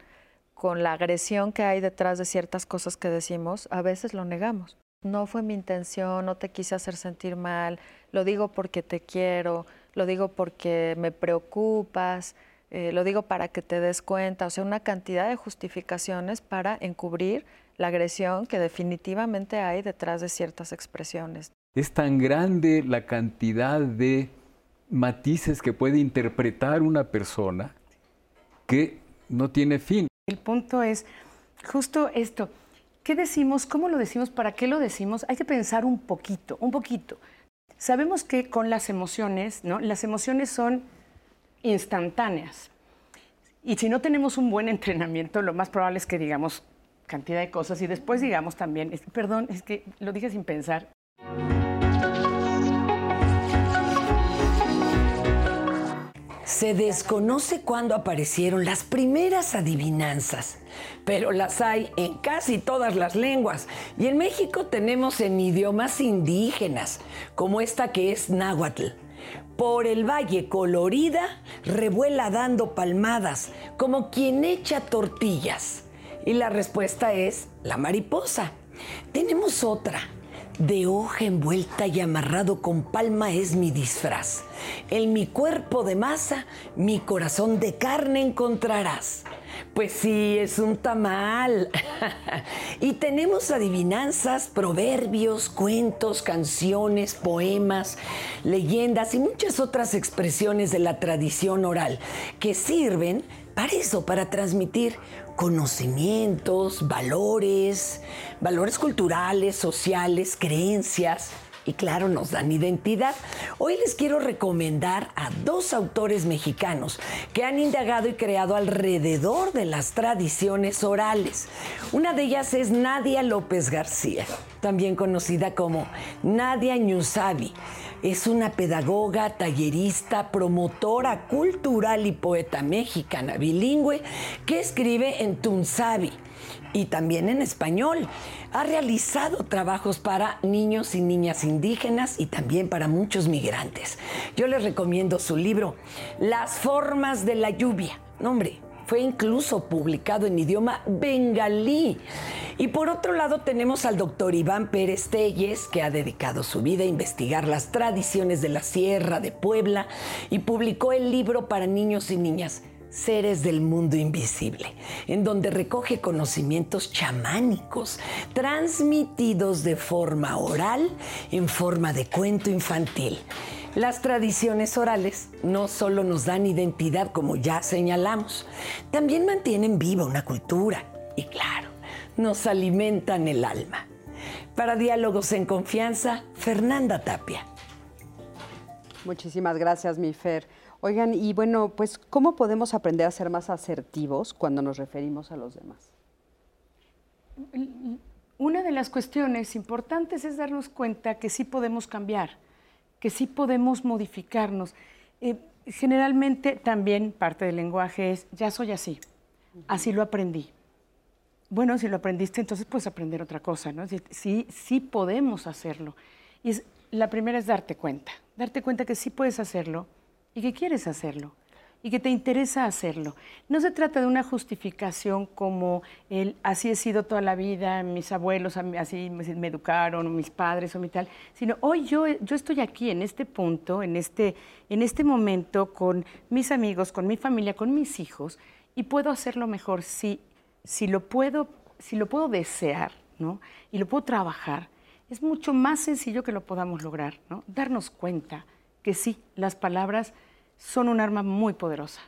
con la agresión que hay detrás de ciertas cosas que decimos, a veces lo negamos. No fue mi intención, no te quise hacer sentir mal, lo digo porque te quiero, lo digo porque me preocupas, eh, lo digo para que te des cuenta, o sea, una cantidad de justificaciones para encubrir la agresión que definitivamente hay detrás de ciertas expresiones. Es tan grande la cantidad de matices que puede interpretar una persona que no tiene fin. El punto es justo esto. ¿Qué decimos? ¿Cómo lo decimos? ¿Para qué lo decimos? Hay que pensar un poquito, un poquito. Sabemos que con las emociones, ¿no? Las emociones son instantáneas. Y si no tenemos un buen entrenamiento, lo más probable es que digamos cantidad de cosas y después digamos también, perdón, es que lo dije sin pensar. Se desconoce cuándo aparecieron las primeras adivinanzas, pero las hay en casi todas las lenguas. Y en México tenemos en idiomas indígenas, como esta que es náhuatl. Por el valle colorida revuela dando palmadas, como quien echa tortillas. Y la respuesta es la mariposa. Tenemos otra de hoja envuelta y amarrado con palma es mi disfraz. En mi cuerpo de masa, mi corazón de carne encontrarás. Pues sí, es un tamal. y tenemos adivinanzas, proverbios, cuentos, canciones, poemas, leyendas y muchas otras expresiones de la tradición oral que sirven para eso, para transmitir conocimientos, valores, valores culturales, sociales, creencias y claro, nos dan identidad. Hoy les quiero recomendar a dos autores mexicanos que han indagado y creado alrededor de las tradiciones orales. Una de ellas es Nadia López García, también conocida como Nadia Ñusabi. Es una pedagoga, tallerista, promotora cultural y poeta mexicana bilingüe que escribe en Tunsabi y también en español. Ha realizado trabajos para niños y niñas indígenas y también para muchos migrantes. Yo les recomiendo su libro, Las formas de la lluvia. Nombre, fue incluso publicado en idioma bengalí. Y por otro lado tenemos al doctor Iván Pérez Telles, que ha dedicado su vida a investigar las tradiciones de la Sierra de Puebla y publicó el libro para niños y niñas Seres del Mundo Invisible, en donde recoge conocimientos chamánicos transmitidos de forma oral en forma de cuento infantil. Las tradiciones orales no solo nos dan identidad, como ya señalamos, también mantienen viva una cultura y claro, nos alimentan el alma. Para Diálogos en Confianza, Fernanda Tapia. Muchísimas gracias, mi Fer. Oigan, y bueno, pues, ¿cómo podemos aprender a ser más asertivos cuando nos referimos a los demás? Una de las cuestiones importantes es darnos cuenta que sí podemos cambiar, que sí podemos modificarnos. Eh, generalmente también parte del lenguaje es, ya soy así, así lo aprendí. Bueno, si lo aprendiste, entonces puedes aprender otra cosa, ¿no? Sí, sí podemos hacerlo. Y la primera es darte cuenta, darte cuenta que sí puedes hacerlo y que quieres hacerlo y que te interesa hacerlo. No se trata de una justificación como el así he sido toda la vida, mis abuelos así me educaron, mis padres o mi tal, sino hoy yo, yo estoy aquí en este punto, en este, en este momento con mis amigos, con mi familia, con mis hijos y puedo hacerlo mejor si, si, lo, puedo, si lo puedo desear ¿no? y lo puedo trabajar. Es mucho más sencillo que lo podamos lograr, ¿no? darnos cuenta que sí, las palabras son un arma muy poderosa.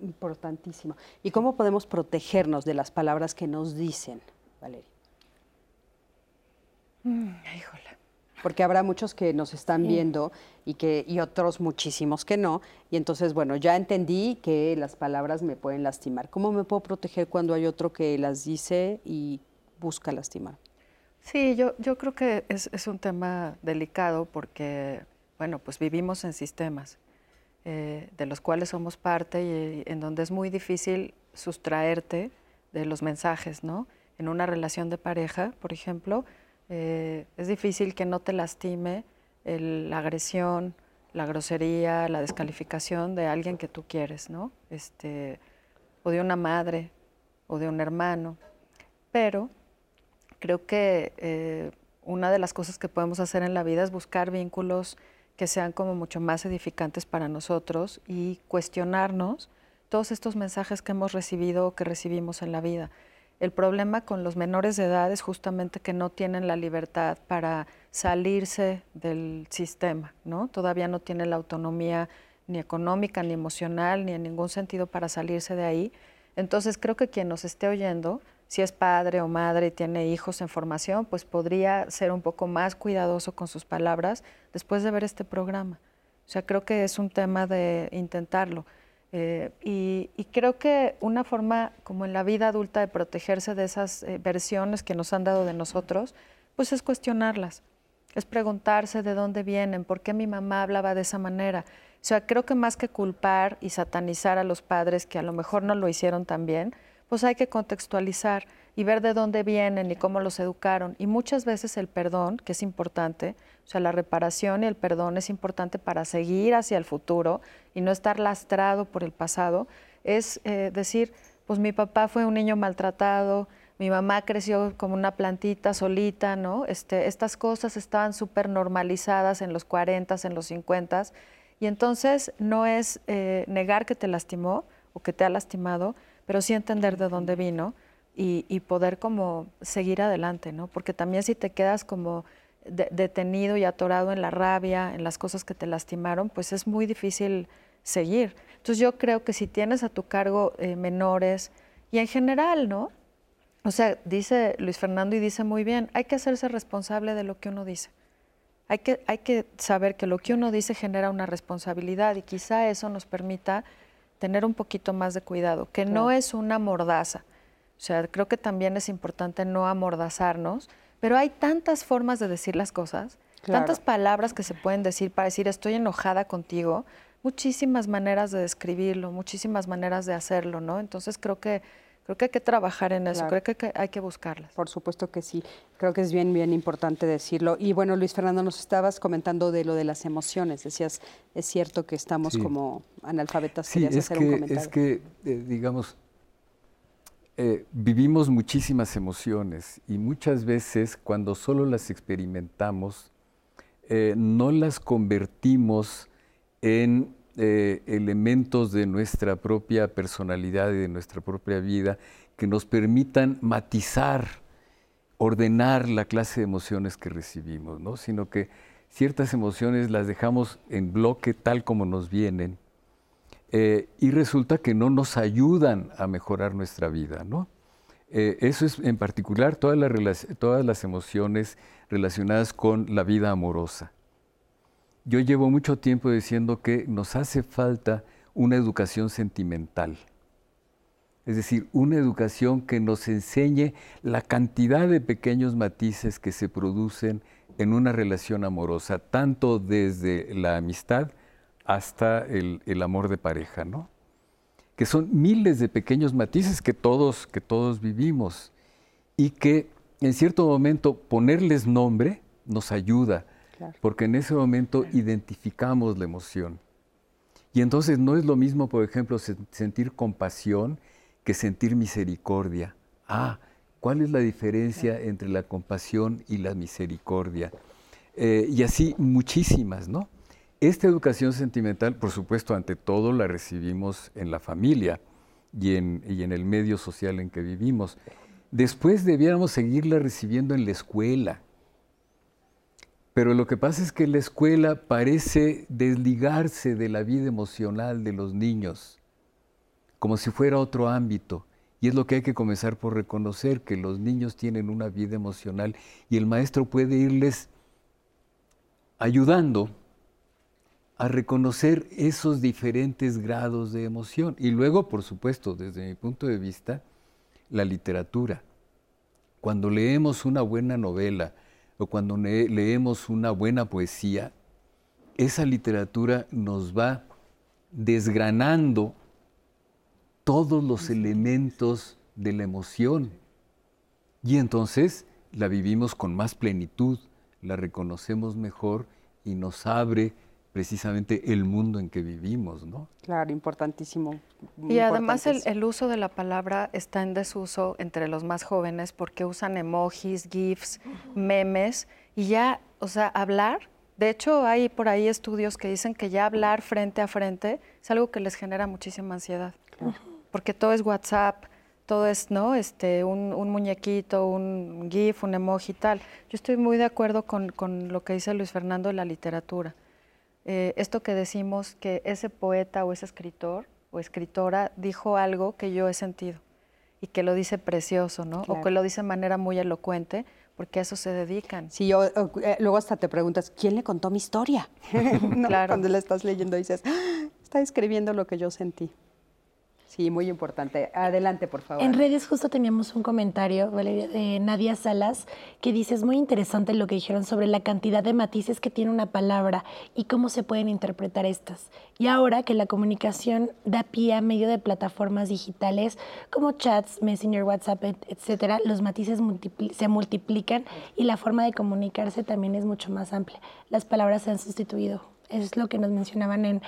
Importantísimo. ¿Y cómo podemos protegernos de las palabras que nos dicen, Valeria? Mm, híjole. Porque habrá muchos que nos están viendo y, que, y otros muchísimos que no. Y entonces, bueno, ya entendí que las palabras me pueden lastimar. ¿Cómo me puedo proteger cuando hay otro que las dice y busca lastimar? Sí, yo, yo creo que es, es un tema delicado porque, bueno, pues vivimos en sistemas eh, de los cuales somos parte y en donde es muy difícil sustraerte de los mensajes, ¿no? En una relación de pareja, por ejemplo, eh, es difícil que no te lastime la agresión, la grosería, la descalificación de alguien que tú quieres, ¿no? Este, o de una madre, o de un hermano. Pero creo que eh, una de las cosas que podemos hacer en la vida es buscar vínculos que sean como mucho más edificantes para nosotros y cuestionarnos todos estos mensajes que hemos recibido o que recibimos en la vida. El problema con los menores de edad es justamente que no tienen la libertad para salirse del sistema, ¿no? Todavía no tienen la autonomía ni económica, ni emocional, ni en ningún sentido para salirse de ahí. Entonces creo que quien nos esté oyendo, si es padre o madre y tiene hijos en formación, pues podría ser un poco más cuidadoso con sus palabras después de ver este programa. O sea, creo que es un tema de intentarlo. Eh, y, creo que una forma, como en la vida adulta, de protegerse de esas eh, versiones que nos han dado de nosotros, pues es cuestionarlas, es preguntarse de dónde vienen, por qué mi mamá hablaba de esa manera. O sea, creo que más que culpar y satanizar a los padres que a lo mejor no lo hicieron tan bien, pues hay que contextualizar y ver de dónde vienen y cómo los educaron. Y muchas veces el perdón, que es importante, o sea, la reparación y el perdón es importante para seguir hacia el futuro y no estar lastrado por el pasado, es eh, decir, pues mi papá fue un niño maltratado, mi mamá creció como una plantita solita, ¿no? Este, estas cosas estaban súper normalizadas en los 40, en los 50, y entonces no es eh, negar que te lastimó o que te ha lastimado, pero sí entender de dónde vino y, poder como seguir adelante, ¿no? Porque también si te quedas como detenido y atorado en la rabia, en las cosas que te lastimaron, pues es muy difícil seguir. Entonces yo creo que si tienes a tu cargo eh, menores y en general, ¿no? O sea, dice Luis Fernando y dice muy bien, hay que hacerse responsable de lo que uno dice. Hay que, hay que saber que lo que uno dice genera una responsabilidad y quizá eso nos permita tener un poquito más de cuidado, que no es una mordaza. O sea, creo que también es importante no amordazarnos, pero hay tantas formas de decir las cosas, tantas palabras que se pueden decir para decir estoy enojada contigo, muchísimas maneras de describirlo, muchísimas maneras de hacerlo, ¿no? Entonces creo que Creo que hay que trabajar en eso, creo que hay que buscarlas. Por supuesto que sí, creo que es bien, bien importante decirlo. Y bueno, Luis Fernando, nos estabas comentando de lo de las emociones, decías, es cierto que estamos como analfabetas. Sí, es que, es que, eh, digamos, eh, vivimos muchísimas emociones y muchas veces cuando solo las experimentamos, eh, no las convertimos en eh, elementos de nuestra propia personalidad y de nuestra propia vida que nos permitan matizar, ordenar la clase de emociones que recibimos, ¿no? sino que ciertas emociones las dejamos en bloque tal como nos vienen eh, y resulta que no nos ayudan a mejorar nuestra vida. ¿no? Eh, eso es en particular todas las, todas las emociones relacionadas con la vida amorosa yo llevo mucho tiempo diciendo que nos hace falta una educación sentimental. Es decir, una educación que nos enseñe la cantidad de pequeños matices que se producen en una relación amorosa, tanto desde la amistad hasta el, amor de pareja, ¿no? Que son miles de pequeños matices que todos, que todos vivimos y que en cierto momento ponerles nombre nos ayuda porque en ese momento identificamos la emoción. Y entonces no es lo mismo, por ejemplo, sentir compasión que sentir misericordia. Ah, ¿cuál es la diferencia entre la compasión y la misericordia? Eh, y así muchísimas, ¿no? Esta educación sentimental, por supuesto, ante todo la recibimos en la familia y en, y en el medio social en que vivimos. Después debiéramos seguirla recibiendo en la escuela, pero lo que pasa es que la escuela parece desligarse de la vida emocional de los niños, como si fuera otro ámbito. Y es lo que hay que comenzar por reconocer, que los niños tienen una vida emocional y el maestro puede irles ayudando a reconocer esos diferentes grados de emoción. Y luego, por supuesto, desde mi punto de vista, la literatura. Cuando leemos una buena novela, o cuando leemos una buena poesía, esa literatura nos va desgranando todos los elementos de la emoción. Y entonces la vivimos con más plenitud, la reconocemos mejor y nos abre precisamente el mundo en que vivimos, ¿no? Claro, importantísimo. Y además el, el, uso de la palabra está en desuso entre los más jóvenes porque usan emojis, GIFs, memes y ya, o sea, hablar. De hecho, hay por ahí estudios que dicen que ya hablar frente a frente es algo que les genera muchísima ansiedad. Porque todo es WhatsApp, todo es, ¿no? Este, un, muñequito, un GIF, un emoji tal. Yo estoy muy de acuerdo con, con lo que dice Luis Fernando de la literatura eh, esto que decimos que ese poeta o ese escritor o escritora dijo algo que yo he sentido y que lo dice precioso, ¿no? O que lo dice de manera muy elocuente, porque a eso se dedican. Sí, yo, eh, luego hasta te preguntas, ¿quién le contó mi historia? claro. Cuando la estás leyendo dices, ah, está escribiendo lo que yo sentí. Sí, muy importante. Adelante, por favor. En redes justo teníamos un comentario, Valeria, de Nadia Salas, que dice, es muy interesante lo que dijeron sobre la cantidad de matices que tiene una palabra y cómo se pueden interpretar estas. Y ahora que la comunicación da pie a medio de plataformas digitales como chats, Messenger, WhatsApp, etcétera, los matices se multiplican y la forma de comunicarse también es mucho más amplia. Las palabras se han sustituido. Es lo que nos mencionaban en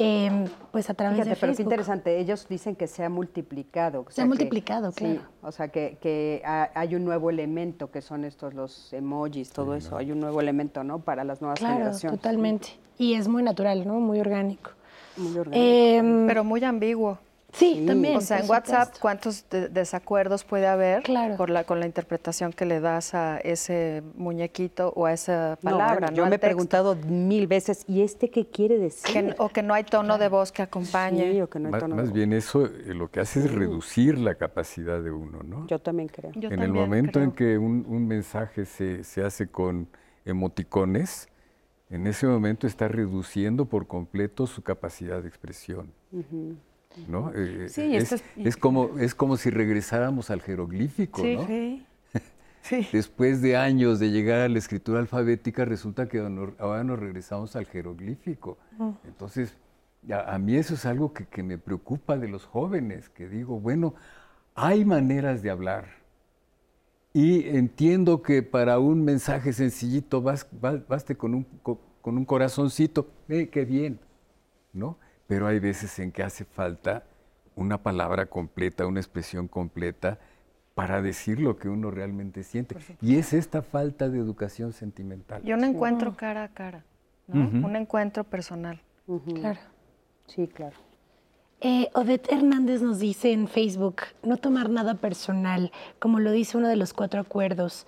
Em, pues a través de Facebook. Pero qué interesante, ellos dicen que se ha multiplicado. se ha multiplicado, claro. o sea, que, hay un nuevo elemento que son estos los emojis, todo eso, hay un nuevo elemento, ¿no? Para las nuevas claro, generaciones. totalmente. Y es muy natural, ¿no? Muy orgánico. Muy orgánico. Em, pero muy ambiguo. Sí, también. O sea, en WhatsApp, ¿cuántos desacuerdos puede haber por la, con la interpretación que le das a ese muñequito o a esa palabra? yo me he preguntado mil veces, ¿y este qué quiere decir? o que no hay tono de voz que acompañe. Sí, o que no hay tono más, bien eso eh, lo que hace es reducir la capacidad de uno, ¿no? Yo también creo. en el momento en que un, mensaje se, se, hace con emoticones, en ese momento está reduciendo por completo su capacidad de expresión. ¿No? Eh, es, como, es como si regresáramos al jeroglífico, ¿no? Sí. Después de años de llegar a la escritura alfabética, resulta que ahora nos regresamos al jeroglífico. Entonces, a, mí eso es algo que, me preocupa de los jóvenes, que digo, bueno, hay maneras de hablar. Y entiendo que para un mensaje sencillito baste con un, con un corazoncito, eh, qué bien, ¿no? Pero hay veces en que hace falta una palabra completa, una expresión completa para decir lo que uno realmente siente. Y es esta falta de educación sentimental. Y un encuentro cara a cara, un encuentro personal. Claro. Sí, claro. Eh, Odette Hernández nos dice en Facebook, no tomar nada personal, como lo dice uno de los cuatro acuerdos.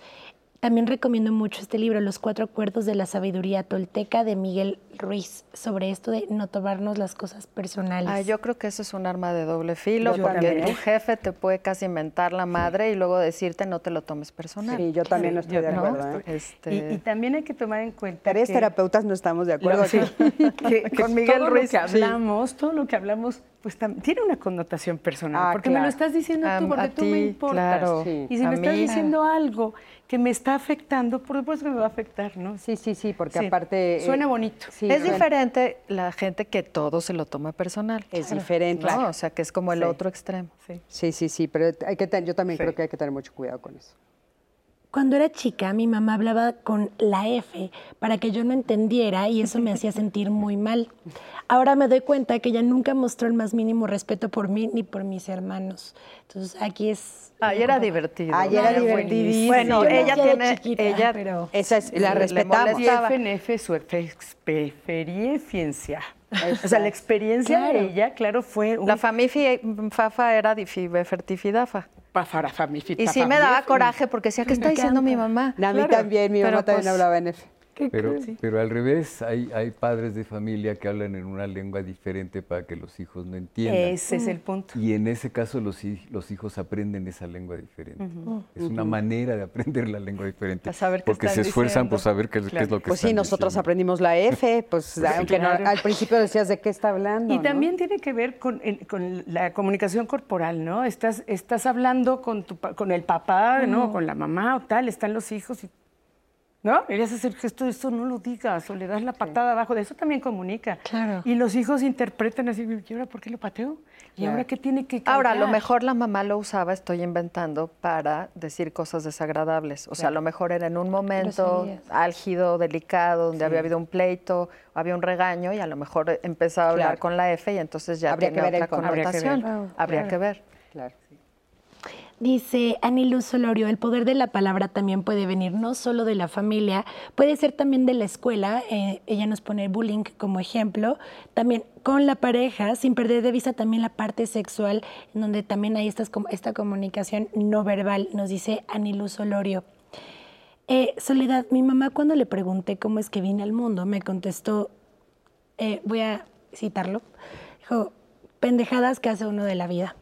También recomiendo mucho este libro, Los Cuatro Acuerdos de la Sabiduría Tolteca de Miguel Ruiz, sobre esto de no tomarnos las cosas personales. yo creo que eso es un arma de doble filo, porque tu jefe te puede casi inventar la madre y luego decirte no te lo tomes personal. Sí, yo también no estoy de acuerdo. ¿eh? Este... Y, también hay que tomar en cuenta. Tres terapeutas no estamos de acuerdo. que, con Miguel Ruiz. que hablamos, todo lo que hablamos pues tiene una connotación personal, ah, porque me lo estás diciendo tú, porque tú me importas. Y si me estás diciendo algo que me está afectando, por supuesto que me va a afectar, ¿no? Sí, sí, sí, porque aparte... Eh, suena bonito. es diferente la gente que todo se lo toma personal. Es diferente. O sea, que es como el otro extremo. Sí, sí, sí, pero hay que yo también creo que hay que tener mucho cuidado con eso. Cuando era chica, mi mamá hablaba con la F para que yo no entendiera y eso me hacía sentir muy mal. Ahora me doy cuenta que ella nunca mostró el más mínimo respeto por mí ni por mis hermanos. Entonces aquí es... Ayer era divertido. Ayer era divertidísimo. Bueno, ella tiene... ella, pero esa es, la respetamos. Y FNF su experiencia. O sea, la experiencia de ella, claro, fue... La familia Fafa era fertifidafa. Y sí me daba coraje porque decía, ¿qué está diciendo mi mamá? A mí también, mi mamá también pues, hablaba en F. Pero, pero al revés, hay, hay padres de familia que hablan en una lengua diferente para que los hijos no entiendan. Ese es el punto. Y en ese caso los, los hijos aprenden esa lengua diferente. Es una manera de aprender la lengua diferente. porque se esfuerzan por saber qué, es lo que Pues sí, nosotros aprendimos la F, pues aunque al principio decías de qué está hablando. Y también tiene que ver con, con, la comunicación corporal, ¿no? Estás, estás hablando con, tu, con el papá, ¿no? Con la mamá o tal, están los hijos y ¿no? Querías hacer gesto, esto no lo digas, o le das la patada abajo, de eso también comunica. Claro. Y los hijos interpretan así, ¿y ahora por qué lo pateo? ¿Y ahora qué tiene que cambiar? Ahora, a lo mejor la mamá lo usaba, estoy inventando, para decir cosas desagradables. O sea, a lo mejor era en un momento álgido, delicado, donde había habido un pleito, había un regaño, y a lo mejor empezaba a hablar con la F y entonces ya habría que ver otra connotación. Habría que ver. Claro. Dice Aniluz Solorio, el poder de la palabra también puede venir no solo de la familia, puede ser también de la escuela. Eh, ella nos pone bullying como ejemplo. También con la pareja, sin perder de vista también la parte sexual, en donde también hay estas, esta comunicación no verbal, nos dice Aniluz Solorio. Eh, Soledad, mi mamá cuando le pregunté cómo es que vine al mundo, me contestó, eh, voy a citarlo, dijo, pendejadas que hace uno de la vida.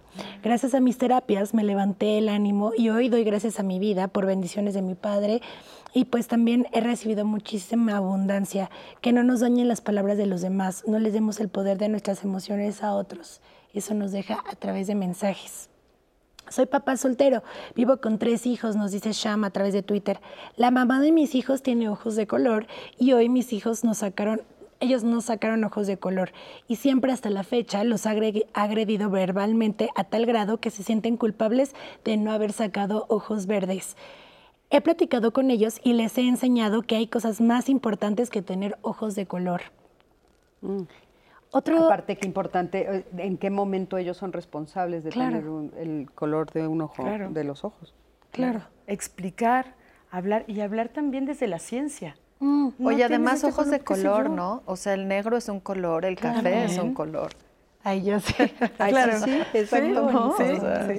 Gracias a mis terapias me levanté el ánimo y hoy doy gracias a mi vida por bendiciones de mi Padre y pues también he recibido muchísima abundancia. Que no nos dañen las palabras de los demás, no les demos el poder de nuestras emociones a otros. Eso nos deja a través de mensajes. Soy papá soltero, vivo con tres hijos, nos dice Sham a través de Twitter. La mamá de mis hijos tiene ojos de color y hoy mis hijos nos sacaron ellos no sacaron ojos de color y siempre hasta la fecha los ha agredido verbalmente a tal grado que se sienten culpables de no haber sacado ojos verdes. He platicado con ellos y les he enseñado que hay cosas más importantes que tener ojos de color. Mm. Otro... Aparte, que importante, eh, ¿en qué momento ellos son responsables de tener el color de un ojo, de los ojos? Claro. Explicar, hablar y hablar también desde la ciencia. Mm, Oye, además ojos de color, ¿no? O sea, el negro es un color, el café es un color. Ay, yo sé. claro. Sí, exacto. Sí,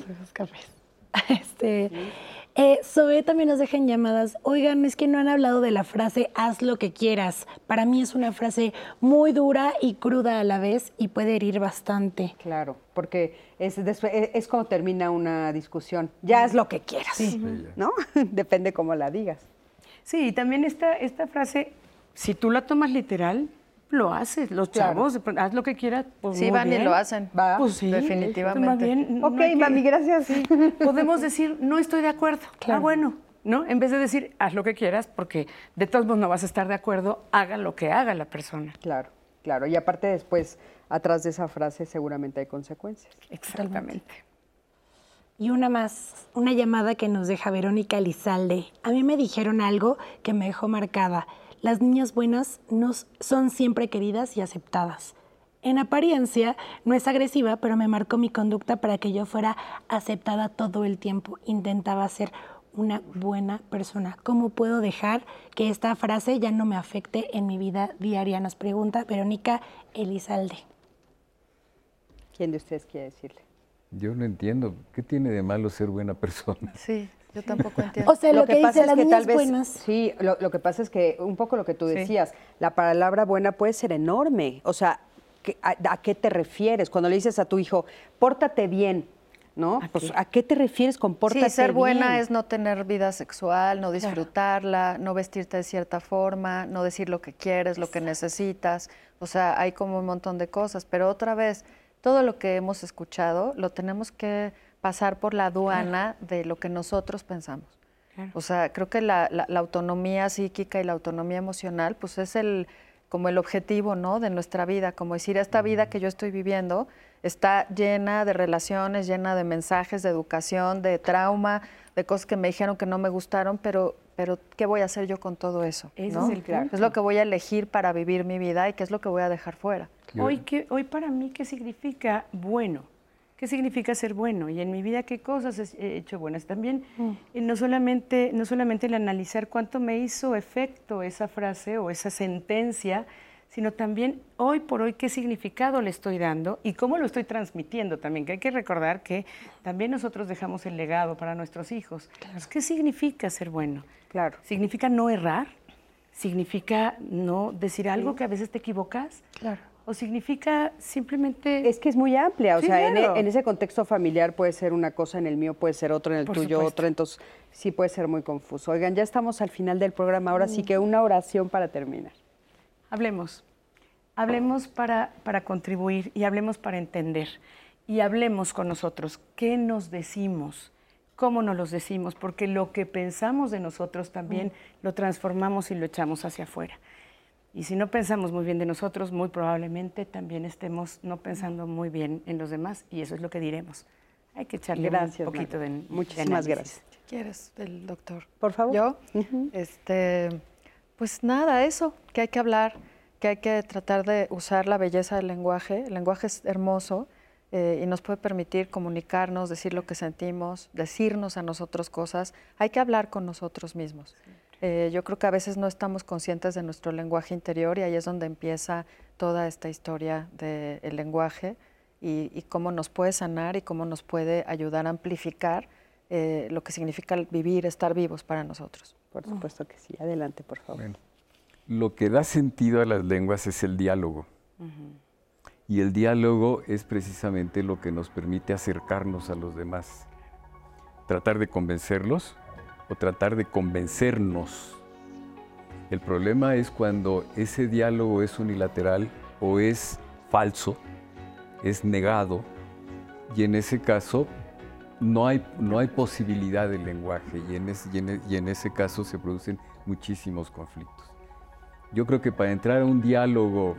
sí, cafés. Este, eh, Zoe también nos dejan llamadas. Oigan, es que no han hablado de la frase haz lo que quieras. Para mí es una frase muy dura y cruda a la vez y puede herir bastante. Claro, porque es, es, como termina una discusión. Ya haz lo que quieras, sí. ¿no? Depende cómo la digas. Sí, y también esta, esta frase, si tú la tomas literal, lo haces. Los chavos, haz lo que quieras. Pues sí, van y lo hacen. Va. Pues sí, definitivamente. Bien, ok, mami, gracias. Podemos decir, no estoy de acuerdo. Ah, bueno. ¿No? En vez de decir, haz lo que quieras, porque de todos modos no vas a estar de acuerdo, haga lo que haga la persona. Claro, claro. Y aparte después, atrás de esa frase seguramente hay consecuencias. Exactamente. Y una más, una llamada que nos deja Verónica Elizalde. A mí me dijeron algo que me dejó marcada. Las niñas buenas no son siempre queridas y aceptadas. En apariencia no es agresiva, pero me marcó mi conducta para que yo fuera aceptada todo el tiempo. Intentaba ser una buena persona. ¿Cómo puedo dejar que esta frase ya no me afecte en mi vida diaria? Nos pregunta Verónica Elizalde. ¿Quién de ustedes quiere decirle? Yo no entiendo. ¿Qué tiene de malo ser buena persona? Sí, yo tampoco entiendo. O sea, lo, que, pasa es que tal vez, buenas. Sí, lo, que pasa es que un poco lo que tú decías, la palabra buena puede ser enorme. O sea, a, qué te refieres? Cuando le dices a tu hijo, pórtate bien, ¿no? ¿A pues, qué? ¿a qué te refieres con pórtate bien? Sí, ser buena es no tener vida sexual, no disfrutarla, no vestirte de cierta forma, no decir lo que quieres, lo que necesitas. O sea, hay como un montón de cosas, pero otra vez todo lo que hemos escuchado lo tenemos que pasar por la aduana de lo que nosotros pensamos. O sea, creo que la, autonomía psíquica y la autonomía emocional, pues es el como el objetivo, ¿no? De nuestra vida, como decir, esta vida que yo estoy viviendo está llena de relaciones, llena de mensajes, de educación, de trauma, de cosas que me dijeron que no me gustaron, pero, pero ¿qué voy a hacer yo con todo eso? es, es lo que voy a elegir para vivir mi vida y qué es lo que voy a dejar fuera. Hoy, ¿qué, hoy para mí, ¿qué significa bueno? ¿Qué significa ser bueno? Y en mi vida, ¿qué cosas he hecho buenas? También, mm. eh, no, solamente, no solamente el analizar cuánto me hizo efecto esa frase o esa sentencia, sino también hoy por hoy qué significado le estoy dando y cómo lo estoy transmitiendo también, que hay que recordar que también nosotros dejamos el legado para nuestros hijos. ¿Qué significa ser bueno? Claro. ¿Significa no errar? ¿Significa no decir algo que a veces te equivocas? Claro o significa simplemente... Es que es muy amplia, o sea, e, en, ese contexto familiar puede ser una cosa, en el mío puede ser otra, en el tuyo otra, entonces sí puede ser muy confuso. Oigan, ya estamos al final del programa, ahora sí mm. que una oración para terminar. Hablemos, hablemos para, para contribuir y hablemos para entender y hablemos con nosotros. ¿Qué nos decimos? cómo nos los decimos, porque lo que pensamos de nosotros también mm. lo transformamos y lo echamos hacia afuera. Y si no pensamos muy bien de nosotros, muy probablemente también estemos no pensando muy bien en los demás y eso es lo que diremos. Hay que echarle un poquito de Muchísimas gracias. ¿Quieres del doctor? Por favor. Yo, este, pues nada, eso, que hay que hablar, que hay que tratar de usar la belleza del lenguaje. El lenguaje es hermoso eh, y nos puede permitir comunicarnos, decir lo que sentimos, decirnos a nosotros cosas. Hay que hablar con nosotros mismos. Eh, yo creo que a veces no estamos conscientes de nuestro lenguaje interior y ahí es donde empieza toda esta historia del lenguaje y, cómo nos puede sanar y cómo nos puede ayudar a amplificar eh, lo que significa vivir, estar vivos para nosotros. Por supuesto que sí. Adelante, por favor. lo que da sentido a las lenguas es el diálogo. Y el diálogo es precisamente lo que nos permite acercarnos a los demás. Tratar de convencerlos o tratar de convencernos. El problema es cuando ese diálogo es unilateral o es falso, es negado, y en ese caso no hay, no hay posibilidad de lenguaje y en, e, y en ese caso se producen muchísimos conflictos. Yo creo que para entrar a un diálogo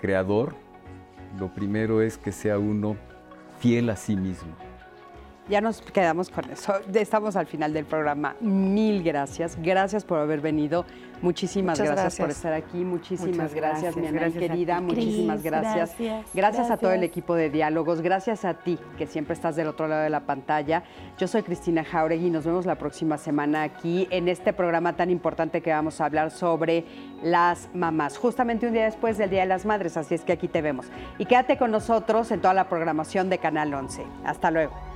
creador, lo primero es que sea uno fiel a sí mismo ya nos quedamos con eso. Estamos al final del programa. Mil gracias. Gracias por haber venido. Muchísimas gracias, por estar aquí. Muchísimas gracias, mi Ana querida. Muchísimas gracias. gracias. a todo el equipo de diálogos. Gracias a ti, que siempre estás del otro lado de la pantalla. Yo soy Cristina Jauregui y nos vemos la próxima semana aquí en este programa tan importante que vamos a hablar sobre las mamás. Justamente un día después del Día de las Madres, así es que aquí te vemos. Y quédate con nosotros en toda la programación de Canal 11. Hasta luego.